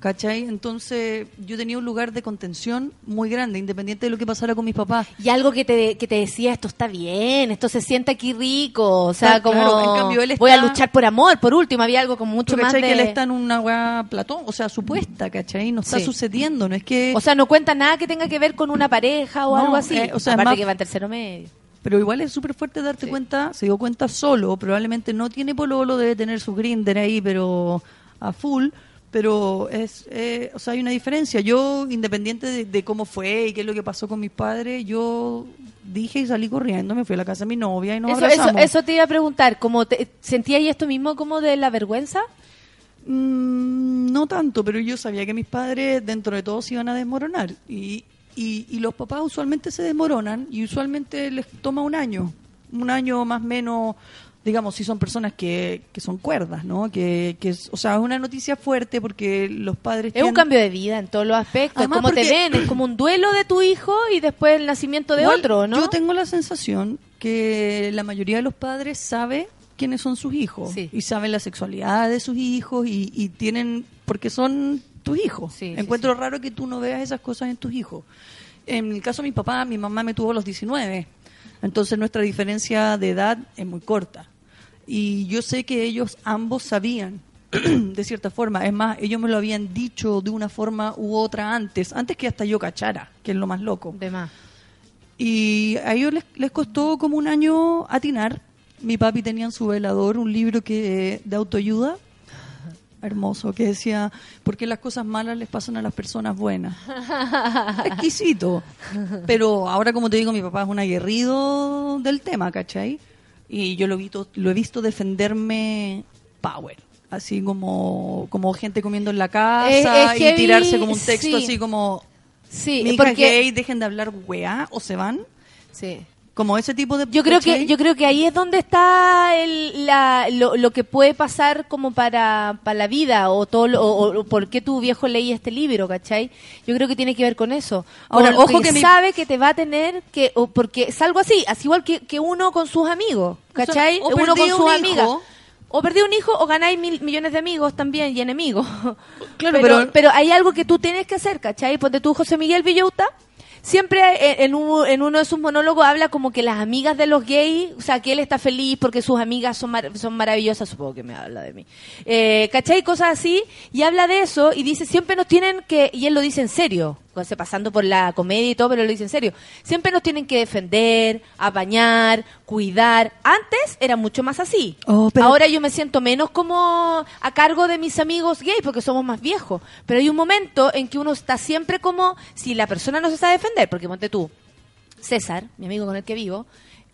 ¿Cachai? Entonces yo tenía un lugar de contención muy grande, independiente de lo que pasara con mis papás. Y algo que te, que te decía, esto está bien, esto se siente aquí rico, o sea, Claro, como claro, en cambio, él voy a está- luchar por amor, por último, había algo como mucho ¿Tú más de... que él está en una weá platón? O sea, supuesta, ¿cachai? No está Sí. sucediendo, no es que... O sea, no cuenta nada que tenga que ver con una pareja o No, algo así. eh, o sea, Aparte más- que va en tercero medio. Pero igual es súper fuerte darte cuenta, se dio cuenta solo, probablemente no tiene pololo, debe tener su grinder ahí, pero a full, pero es, eh, o sea, hay una diferencia. Yo, independiente de, de cómo fue y qué es lo que pasó con mis padres, yo dije y salí corriendo, me fui a la casa de mi novia y nos Eso, eso, abrazamos. eso te iba a preguntar, como te, ¿sentías esto mismo como de la vergüenza? Mm, no tanto, pero yo sabía que mis padres dentro de todo se iban a desmoronar y, y, y los papás usualmente se desmoronan y usualmente les toma un año, un año más o menos, digamos, si son personas que, que son cuerdas, ¿no? Que, que o sea, es una noticia fuerte porque los padres... Es un tienden- cambio de vida en todos los aspectos, Además, como te ven, es como un duelo de tu hijo y después el nacimiento de Igual, otro, ¿no? Yo tengo la sensación que la mayoría de los padres sabe quiénes son sus hijos Sí. y saben la sexualidad de sus hijos y, y tienen porque son tus hijos. Sí, sí, Encuentro raro que tú no veas esas cosas en tus hijos. En el caso de mi papá, mi mamá me tuvo a los 19. Entonces nuestra diferencia de edad es muy corta. Y yo sé que ellos ambos sabían de cierta forma. Es más, ellos me lo habían dicho de una forma u otra antes, antes que hasta yo cachara, que es lo más loco. De más. Y a ellos les, les costó como un año atinar. Mi papi tenía en su velador un libro que de autoayuda hermoso que decía ¿por qué las cosas malas les pasan a las personas buenas? Exquisito. Pero ahora, como te digo, mi papá es un aguerrido del tema, ¿cachai? Y yo lo he visto, lo he visto defenderme power. Así como, como gente comiendo en la casa Es- es y heavy, tirarse como un texto sí. así como Sí, mi porque- gay, dejen de hablar weá o se van. Sí. Como ese tipo de... Yo creo ¿cachai? que yo creo que ahí es donde está el, la, lo, lo que puede pasar como para, para la vida o todo lo- o, o por qué tu viejo leía este libro, ¿cachai? Yo creo que tiene que ver con eso. Ahora, ojo que que mi- sabe que te va a tener que o porque es algo así, así igual que, que uno con sus amigos, ¿cachai? o uno con sus un amigas. hijo. O perdí un hijo o ganáis mil millones de amigos también y enemigos. Claro, pero, pero- pero hay algo que tú tienes que hacer, ¿cachai? Ponte tú, José Miguel Villauta, siempre en, en uno de sus monólogos habla como que las amigas de los gays, o sea, que él está feliz porque sus amigas son, son maravillosas, supongo que me habla de mí. Eh, ¿Cachai? Cosas así, y habla de eso y dice, siempre nos tienen que, y él lo dice en serio, pasando por la comedia y todo, pero lo dice en serio, siempre nos tienen que defender, apañar, cuidar. Antes era mucho más así. Oh, pero- Ahora yo me siento menos como a cargo de mis amigos gays porque somos más viejos. Pero hay un momento en que uno está siempre como si la persona no se sabe defender, porque ponte tú, César, mi amigo con el que vivo,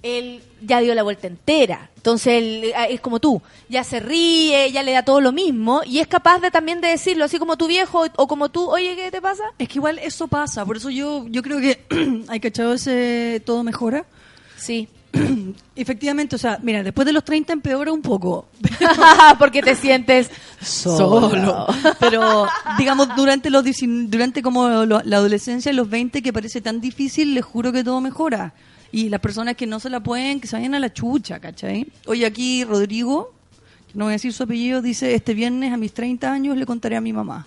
él ya dio la vuelta entera. Entonces él eh, es como tú, ya se ríe, ya le da todo lo mismo y es capaz de también de decirlo, así como tu viejo o como tú, oye, ¿qué te pasa? Es que igual eso pasa, por eso yo, yo creo que hay cachado ese todo mejora. Sí. Efectivamente, o sea, mira, después de los 30 empeora un poco. porque te sientes solo. Pero, digamos, durante los 19 durante como lo- la adolescencia los 20 que parece tan difícil, les juro que todo mejora. Y las personas que no se la pueden, que se vayan a la chucha, ¿cachai? Oye, aquí Rodrigo, que no voy a decir su apellido, dice, este viernes a mis 30 años le contaré a mi mamá.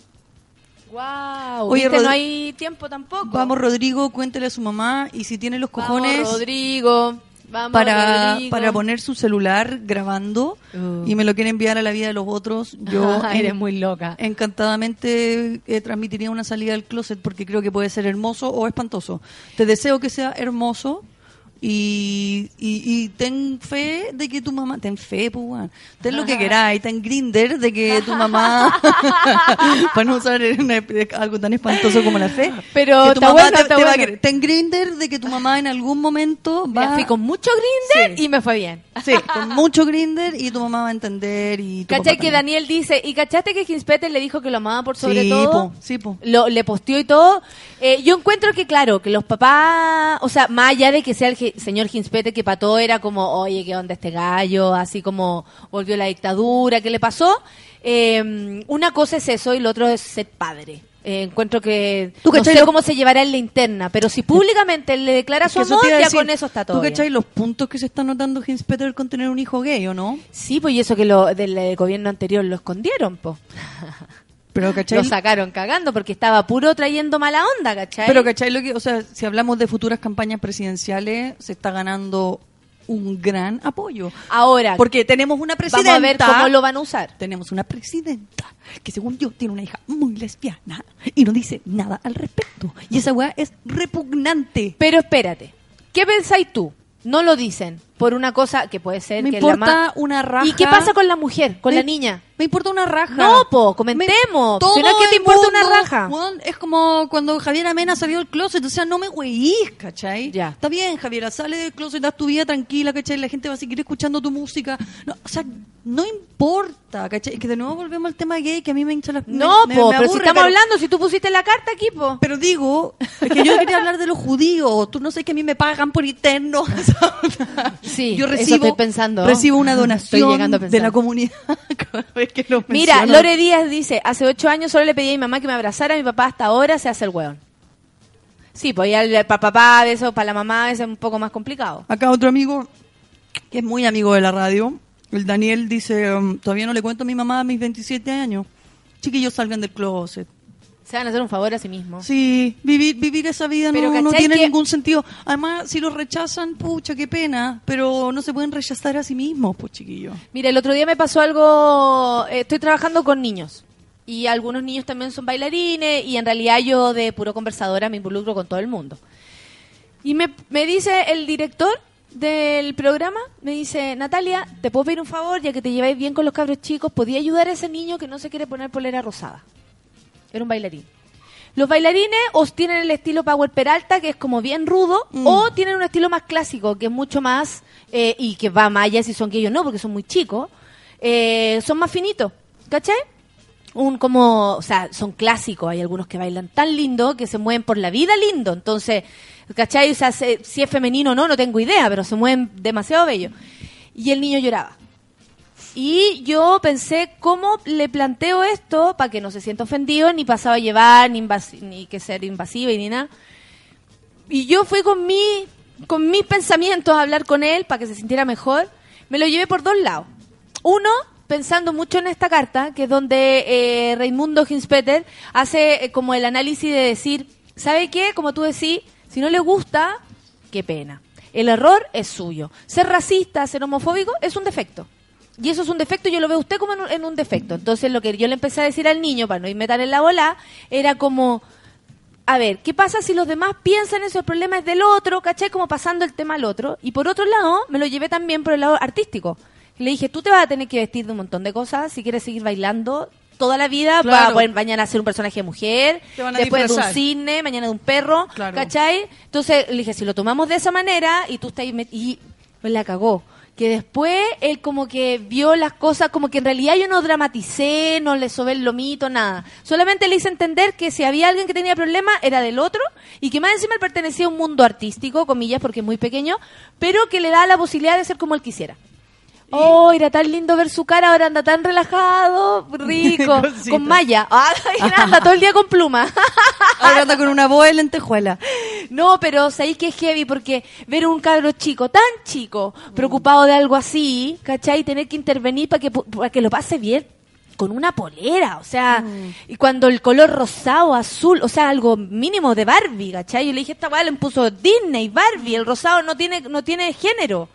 Wow, Oye. Rod- no hay tiempo tampoco. Vamos, Rodrigo, cuéntele a su mamá y si tiene los cojones... Vamos, Rodrigo. Vamos, para, Rodrigo. para poner su celular grabando Uh. y me lo quiere enviar a la vida de los otros, yo Eres en- muy loca. encantadamente eh, transmitiría una salida del closet porque creo que puede ser hermoso o espantoso. Te deseo que sea hermoso y, y, y ten fe de que tu mamá, ten fe, pues, weón. ten lo que queráis, ten grinder de que tu mamá, para no usar una- algo tan espantoso como la fe, Pero que tu mamá bueno, te- va a bueno. querer. ten grinder de que tu mamá en algún momento Mira, va fui con mucho grinder y me fue bien. Sí, con mucho grinder y tu mamá va a entender y ¿Cachai que. Daniel dice, y cachaste que Hinspeter le dijo que lo amaba por sobre Sí, todo? po, sí, po. Lo, le posteó y todo. Eh, yo encuentro que, claro, que los papás, o sea, más allá de que sea el señor Hinspeter que para todo era como, oye, ¿qué onda este gallo? Así como volvió la dictadura, ¿qué le pasó? Eh, una cosa es eso y lo otro es ser padre. Eh, encuentro que ¿Tú no sé cómo se llevará en la interna, pero si públicamente le declara su amor, ya decir, con eso está todo ¿Tú cachai los puntos que se está notando Hinspeter con tener un hijo gay o no? Sí, pues y eso que lo del eh, gobierno anterior lo escondieron, pues. Pero cachai, Lo sacaron cagando porque estaba puro trayendo mala onda, ¿cachai? pero cachai lo que, o sea, si hablamos de futuras campañas presidenciales, se está ganando un gran apoyo. Ahora, Porque tenemos una presidenta. vamos a ver cómo lo van a usar. Tenemos una presidenta que según yo tiene una hija muy lesbiana y no dice nada al respecto. Y esa weá es repugnante. Pero espérate, ¿qué pensáis tú? No lo dicen por una cosa que puede ser Me que importa la ma- una raja. ¿Y qué pasa con la mujer, con Me- la niña? Me importa una raja. No, po, comentemos. Me- Si no es que te importa una raja. es como cuando Javier Amena salió del closet. O sea, no me weís, ¿cachai? Ya. Está bien, Javiera, sale del closet, haz tu vida tranquila, ¿cachai? La gente va a seguir escuchando tu música. No, o sea, no importa, ¿cachai? Es que de nuevo volvemos al tema gay, que a mí me hincha las... No, me- po, me pero si aburre, estamos pero- hablando, si tú pusiste la carta aquí, po. Pero digo, es que yo quería hablar de los judíos. Tú no sé que a mí me pagan por interno. Sí, yo eso recibo, estoy pensando. recibo una Estoy donación llegando a de la comunidad cada vez que lo Mira, menciono. Lore Díaz dice, hace ocho años solo le pedí a mi mamá que me abrazara, mi papá hasta ahora se hace el hueón. Sí, pues ya para papá, eso, para la mamá es un poco más complicado. Acá otro amigo, que es muy amigo de la radio, el Daniel dice, um, todavía no le cuento a mi mamá a mis 27 años. Chiquillos salgan del closet. Se van a hacer un favor a sí mismos. Sí, vivir, vivir esa vida Pero, no, no ¿cachai tiene que- ningún sentido. Además, si los rechazan, pucha, qué pena. Pero no se pueden rechazar a sí mismos, pues chiquillos. Mira, el otro día me pasó algo, eh, estoy trabajando con niños y algunos niños también son bailarines y en realidad yo de puro conversadora me involucro con todo el mundo. Y me, me dice el director del programa, me dice, Natalia, ¿te puedo pedir un favor? Ya que te lleváis bien con los cabros chicos, ¿podía ayudar a ese niño que no se quiere poner polera rosada? Era un bailarín. Los bailarines o tienen el estilo Power Peralta, que es como bien rudo, o tienen un estilo más clásico, que es mucho más, eh, y que va más allá si son que ellos no, porque son muy chicos, eh, son más finitos, ¿cachai? Un como, o sea, son clásicos, hay algunos que bailan tan lindo que se mueven por la vida lindo, entonces, ¿cachai? O sea, se- si es femenino o no, no tengo idea, pero se mueven demasiado bello. Y el niño lloraba. Y yo pensé cómo le planteo esto para que no se sienta ofendido, ni pasado a llevar, ni, ni que ser invasiva y ni nada. Y yo fui con mi, con mis pensamientos a hablar con él para que se sintiera mejor. Me lo llevé por dos lados. Uno, pensando mucho en esta carta, que es donde eh, Raimundo Hinspeter hace eh, como el análisis de decir, ¿sabe qué? Como tú decís, Si no le gusta, qué pena. El error es suyo. Ser racista, ser homofóbico, es un defecto. Y eso es un defecto, yo lo veo usted como en un, en un defecto. Entonces, lo que yo le empecé a decir al niño, para no irme tan en la bola, era como, a ver, ¿qué pasa si los demás piensan eso? El problema es del otro, ¿cachai? Como pasando el tema al otro. Y por otro lado, me lo llevé también por el lado artístico. Le dije, tú te vas a tener que vestir de un montón de cosas si quieres seguir bailando toda la vida, Claro. para poder mañana ser un personaje de mujer, después de un cisne, mañana de un perro, Claro. ¿cachai? Entonces le dije, si lo tomamos de esa manera y tú estás ahí met- y pues la cagó. Que después él como que vio las cosas, como que en realidad yo no dramaticé, no le sobé el lomito, nada. Solamente le hice entender que si había alguien que tenía problemas era del otro y que más encima él pertenecía a un mundo artístico, comillas, porque es muy pequeño, pero que le da la posibilidad de ser como él quisiera. Oh, era tan lindo ver su cara, ahora anda tan relajado, rico, Cosita. con malla. Ay, anda todo el día con pluma. Ahora anda con una boa de lentejuela. No, pero sabéis que es heavy porque ver un cabro chico, tan chico, preocupado de algo así, ¿cachai? Y tener que intervenir para que, para que lo pase bien con una polera, o sea, y cuando el color rosado, azul, o sea, algo mínimo de Barbie, ¿cachai? Yo le dije, esta weá le puso Disney, Barbie, el rosado no tiene, no tiene género,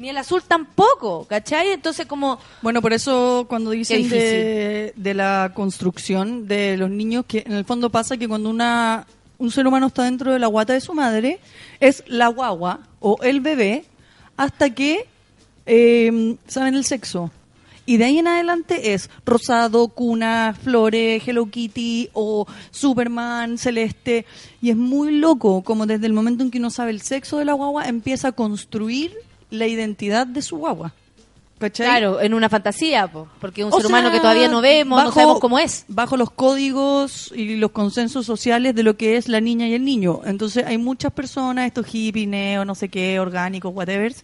ni el azul tampoco, ¿cachai? Entonces como... Bueno, por eso cuando dicen de la construcción de los niños, que en el fondo pasa que cuando una un ser humano está dentro de la guata de su madre, es la guagua o el bebé hasta que eh, saben el sexo. Y de ahí en adelante es rosado, cuna, flores, Hello Kitty o Superman, celeste. Y es muy loco como desde el momento en que uno sabe el sexo de la guagua empieza a construir la identidad de su guagua. ¿Cachai? Claro, en una fantasía, po, porque es un O ser humano que todavía no vemos, no bajo- sabemos cómo es. Bajo los códigos y los consensos sociales de lo que es la niña y el niño. Entonces hay muchas personas, estos hippies, neo, no sé qué, orgánicos, whatever,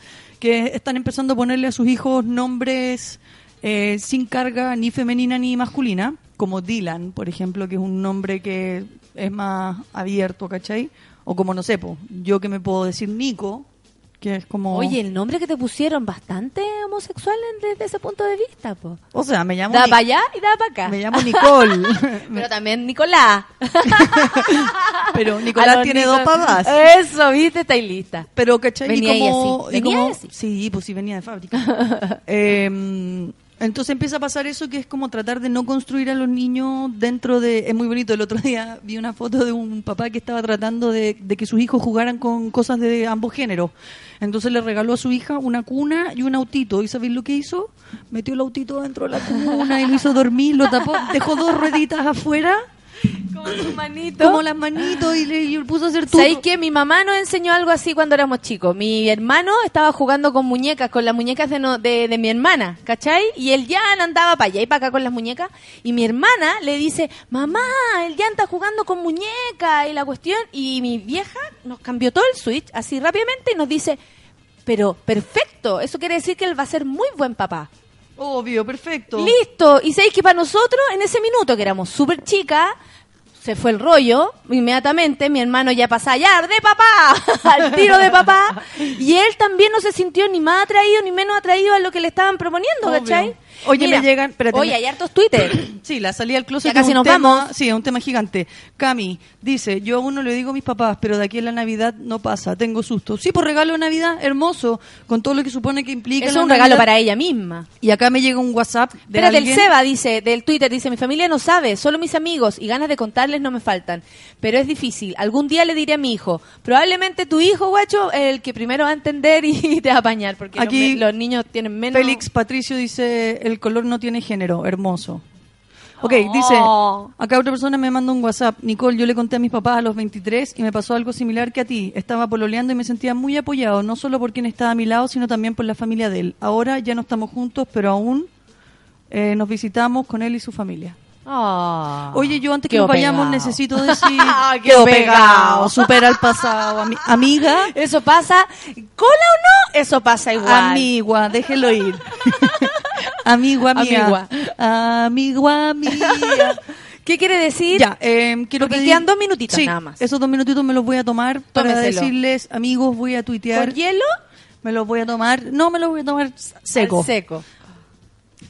que están empezando a ponerle a sus hijos nombres eh, sin carga ni femenina ni masculina, como Dylan, por ejemplo, que es un nombre que es más abierto, ¿cachai? O como, no sé, po, yo que me puedo decir Nico, que es como... Oye, el nombre que te pusieron bastante homosexual en- desde ese punto de vista, po. O sea, me llamo... Da Ni- para allá y da para acá. Me llamo Nicole. Pero también Nicolás. Pero A Nicolás los tiene Nico- dos papás. Eso, viste, estáis lista. Pero, ¿cachai? Y Venía como- así. y Venía como- ahí así. Sí, pues sí, venía de fábrica. Eh, entonces empieza a pasar eso que es como tratar de no construir a los niños dentro de... Es muy bonito, el otro día vi una foto de un papá que estaba tratando de, que sus hijos jugaran con cosas de ambos géneros. Entonces le regaló a su hija una cuna y un autito. ¿Y sabéis lo que hizo? Metió el autito dentro de la cuna y lo hizo dormir, lo tapó, dejó dos rueditas afuera. Como tu manito. Como las manitos y le, y puso a hacer todo. ¿Sabéis que mi mamá nos enseñó algo así cuando éramos chicos? Mi hermano estaba jugando con muñecas, con las muñecas de, no- de, de mi hermana, ¿cachai? Y él ya andaba para allá y para acá con las muñecas. Y mi hermana le dice, mamá, él ya está jugando con muñecas y la cuestión. Y mi vieja nos cambió todo el switch así rápidamente y nos dice, pero perfecto, eso quiere decir que él va a ser muy buen papá. Obvio, perfecto. Listo. Y sabéis que para nosotros, en ese minuto que éramos súper chicas, se fue el rollo. Inmediatamente mi hermano ya pasaba ya de papá, al tiro de papá. Y él también no se sintió ni más atraído ni menos atraído a lo que le estaban proponiendo, Obvio. ¿cachai? Oye, Mira, me llegan. espérate, Oye, me- hay hartos Twitter. Sí, la salida al closet Ya casi es un nos tema, vamos. Sí, es un tema gigante. Cami dice, yo aún no le digo a mis papás, pero de aquí en la Navidad no pasa, tengo susto. Sí, por regalo de Navidad, hermoso, con todo lo que supone que implica Es la un regalo para ella misma. Y acá me llega un WhatsApp de el alguien- Seba dice, del Twitter, dice, mi familia no sabe, solo mis amigos y ganas de contarles no me faltan. Pero es difícil. Algún día le diré a mi hijo, probablemente tu hijo, guacho, el que primero va a entender y te va a apañar, porque los Aquí, me- los, niños tienen menos... Félix Patricio dice, el color no tiene género, hermoso. Ok, dice, Oh. acá otra persona me manda un WhatsApp. Nicole, yo le conté a mis papás a los 23 y me pasó algo similar que a ti. Estaba pololeando y me sentía muy apoyado, no solo por quien estaba a mi lado, sino también por la familia de él. Ahora ya no estamos juntos, pero aún eh, nos visitamos con él y su familia. Ah. Oye, yo antes que nos vayamos pegado. necesito decir... Quedó pegado. supera el pasado. ami- amiga, Eso pasa, cola o no, eso pasa igual. amigua, déjelo ir. Amigua mía. Amigua. Amigua mía. ¿Qué quiere decir? Ya, eh, quiero Porque pedir- quedan dos minutitos Sí, nada más. Esos dos minutitos me los voy a tomar para Tómeselo. decirles, amigos, voy a tuitear. ¿Con hielo? Me los voy a tomar. No, me los voy a tomar seco. Al seco.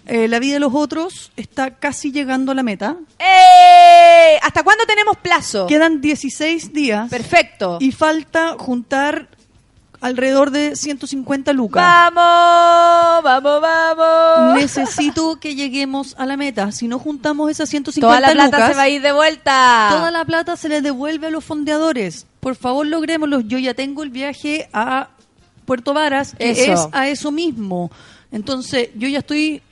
Eh, la vida de los otros está casi llegando a la meta. ¡Eh! ¿Hasta cuándo tenemos plazo. Quedan 16 días. Perfecto. Y falta juntar alrededor de 150 lucas. Vamos, vamos, vamos. Necesito que lleguemos a la meta. Si no juntamos esas 150 Toda la plata lucas, se va a ir de vuelta. toda la plata se les devuelve a los fondeadores. Por favor, logrémoslo. Yo ya tengo el viaje a Puerto Varas, que Eso. es a eso mismo. Entonces, yo ya estoy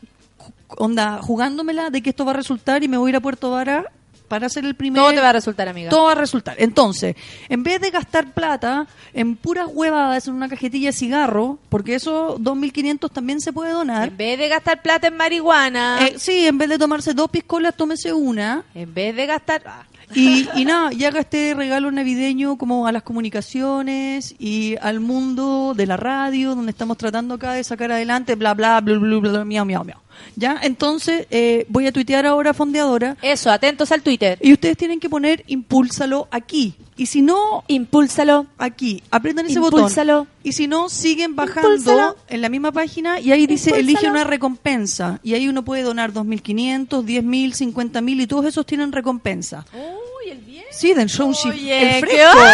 onda jugándomela de que esto va a resultar y me voy a ir a Puerto Varas para hacer el primer Todo te va a resultar, amiga. todo va a resultar. Entonces, en vez de gastar plata en puras huevadas en una cajetilla de cigarro, porque eso 2.500 también se puede donar. En vez de gastar plata en marihuana, Eh, sí, en vez de tomarse dos piscolas, tómese una. en vez de gastar... ah. Y, y nada, y haga este regalo navideño como a las comunicaciones y al mundo de la radio, donde estamos tratando acá de sacar adelante, bla, bla, bla, bla, bla, bla, miau, miau, miau. ¿Ya? Entonces, eh, voy a tuitear ahora Fondeadora. Eso, atentos al Twitter. Y ustedes tienen que poner impúlsalo aquí. Y si no, impúlsalo aquí. Apretan ese Impúlsalo. botón. Y si no, siguen bajando Impúlsalo. en la misma página y ahí dice Impúlsalo. elige una recompensa. Y ahí uno puede donar 2.500, 10.000, 50.000 y todos esos tienen recompensa. Uy, el bien. Sí, del. Oye, el ¿qué fresco. va?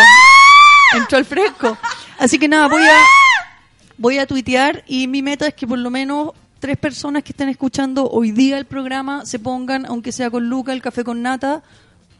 Entró el fresco. Así que nada, voy a voy a tuitear y mi meta es que por lo menos tres personas que estén escuchando hoy día el programa se pongan, aunque sea con Luca, el café con nata.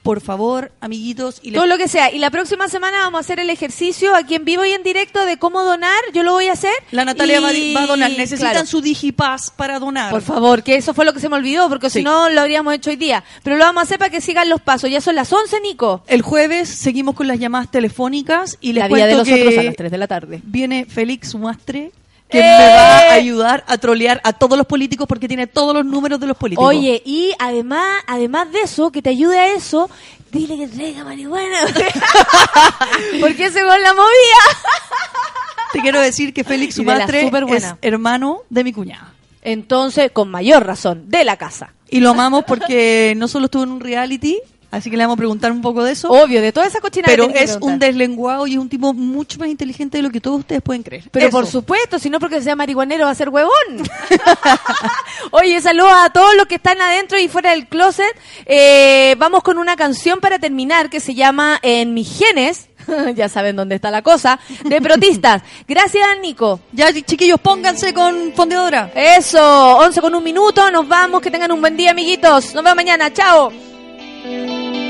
Por favor, amiguitos. Y les- Todo lo que sea. Y la próxima semana vamos a hacer el ejercicio aquí en vivo y en directo de cómo donar. Yo lo voy a hacer. La Natalia va, a di- Y- va a donar. Necesitan claro. su Digipass para donar. Por favor, que eso fue lo que se me olvidó, porque Sí. si no lo habríamos hecho hoy día. Pero lo vamos a hacer para que sigan los pasos. Ya son las 11, Nico. El jueves seguimos con las llamadas telefónicas y les La vida de cuento los otros a las 3 de la tarde. viene Félix Muastre que ¡Eh! me va a ayudar a trolear a todos los políticos porque tiene todos los números de los políticos. Oye, y además, además de eso, que te ayude a eso, dile que traiga marihuana. porque ese gol la movía. te quiero decir que Félix Sumastre es hermano de mi cuñada. Entonces, con mayor razón, de la casa. Y lo amamos porque no solo estuvo en un reality, así que le vamos a preguntar un poco de eso. Obvio, de toda esa cochina pero es un deslenguado y es un tipo mucho más inteligente de lo que todos ustedes pueden creer. Pero Eso. por supuesto, si no porque sea marihuanero va a ser huevón. Oye, saludos a todos los que están adentro y fuera del closet. Eh, vamos con una canción para terminar que se llama En mis genes. ya saben dónde está la cosa. De protistas. Gracias, Nico. Ya, chiquillos, pónganse con fondeadora. Eso, 11 con un minuto. Nos vamos. Que tengan un buen día, amiguitos. Nos vemos mañana. Chao. ¿Qué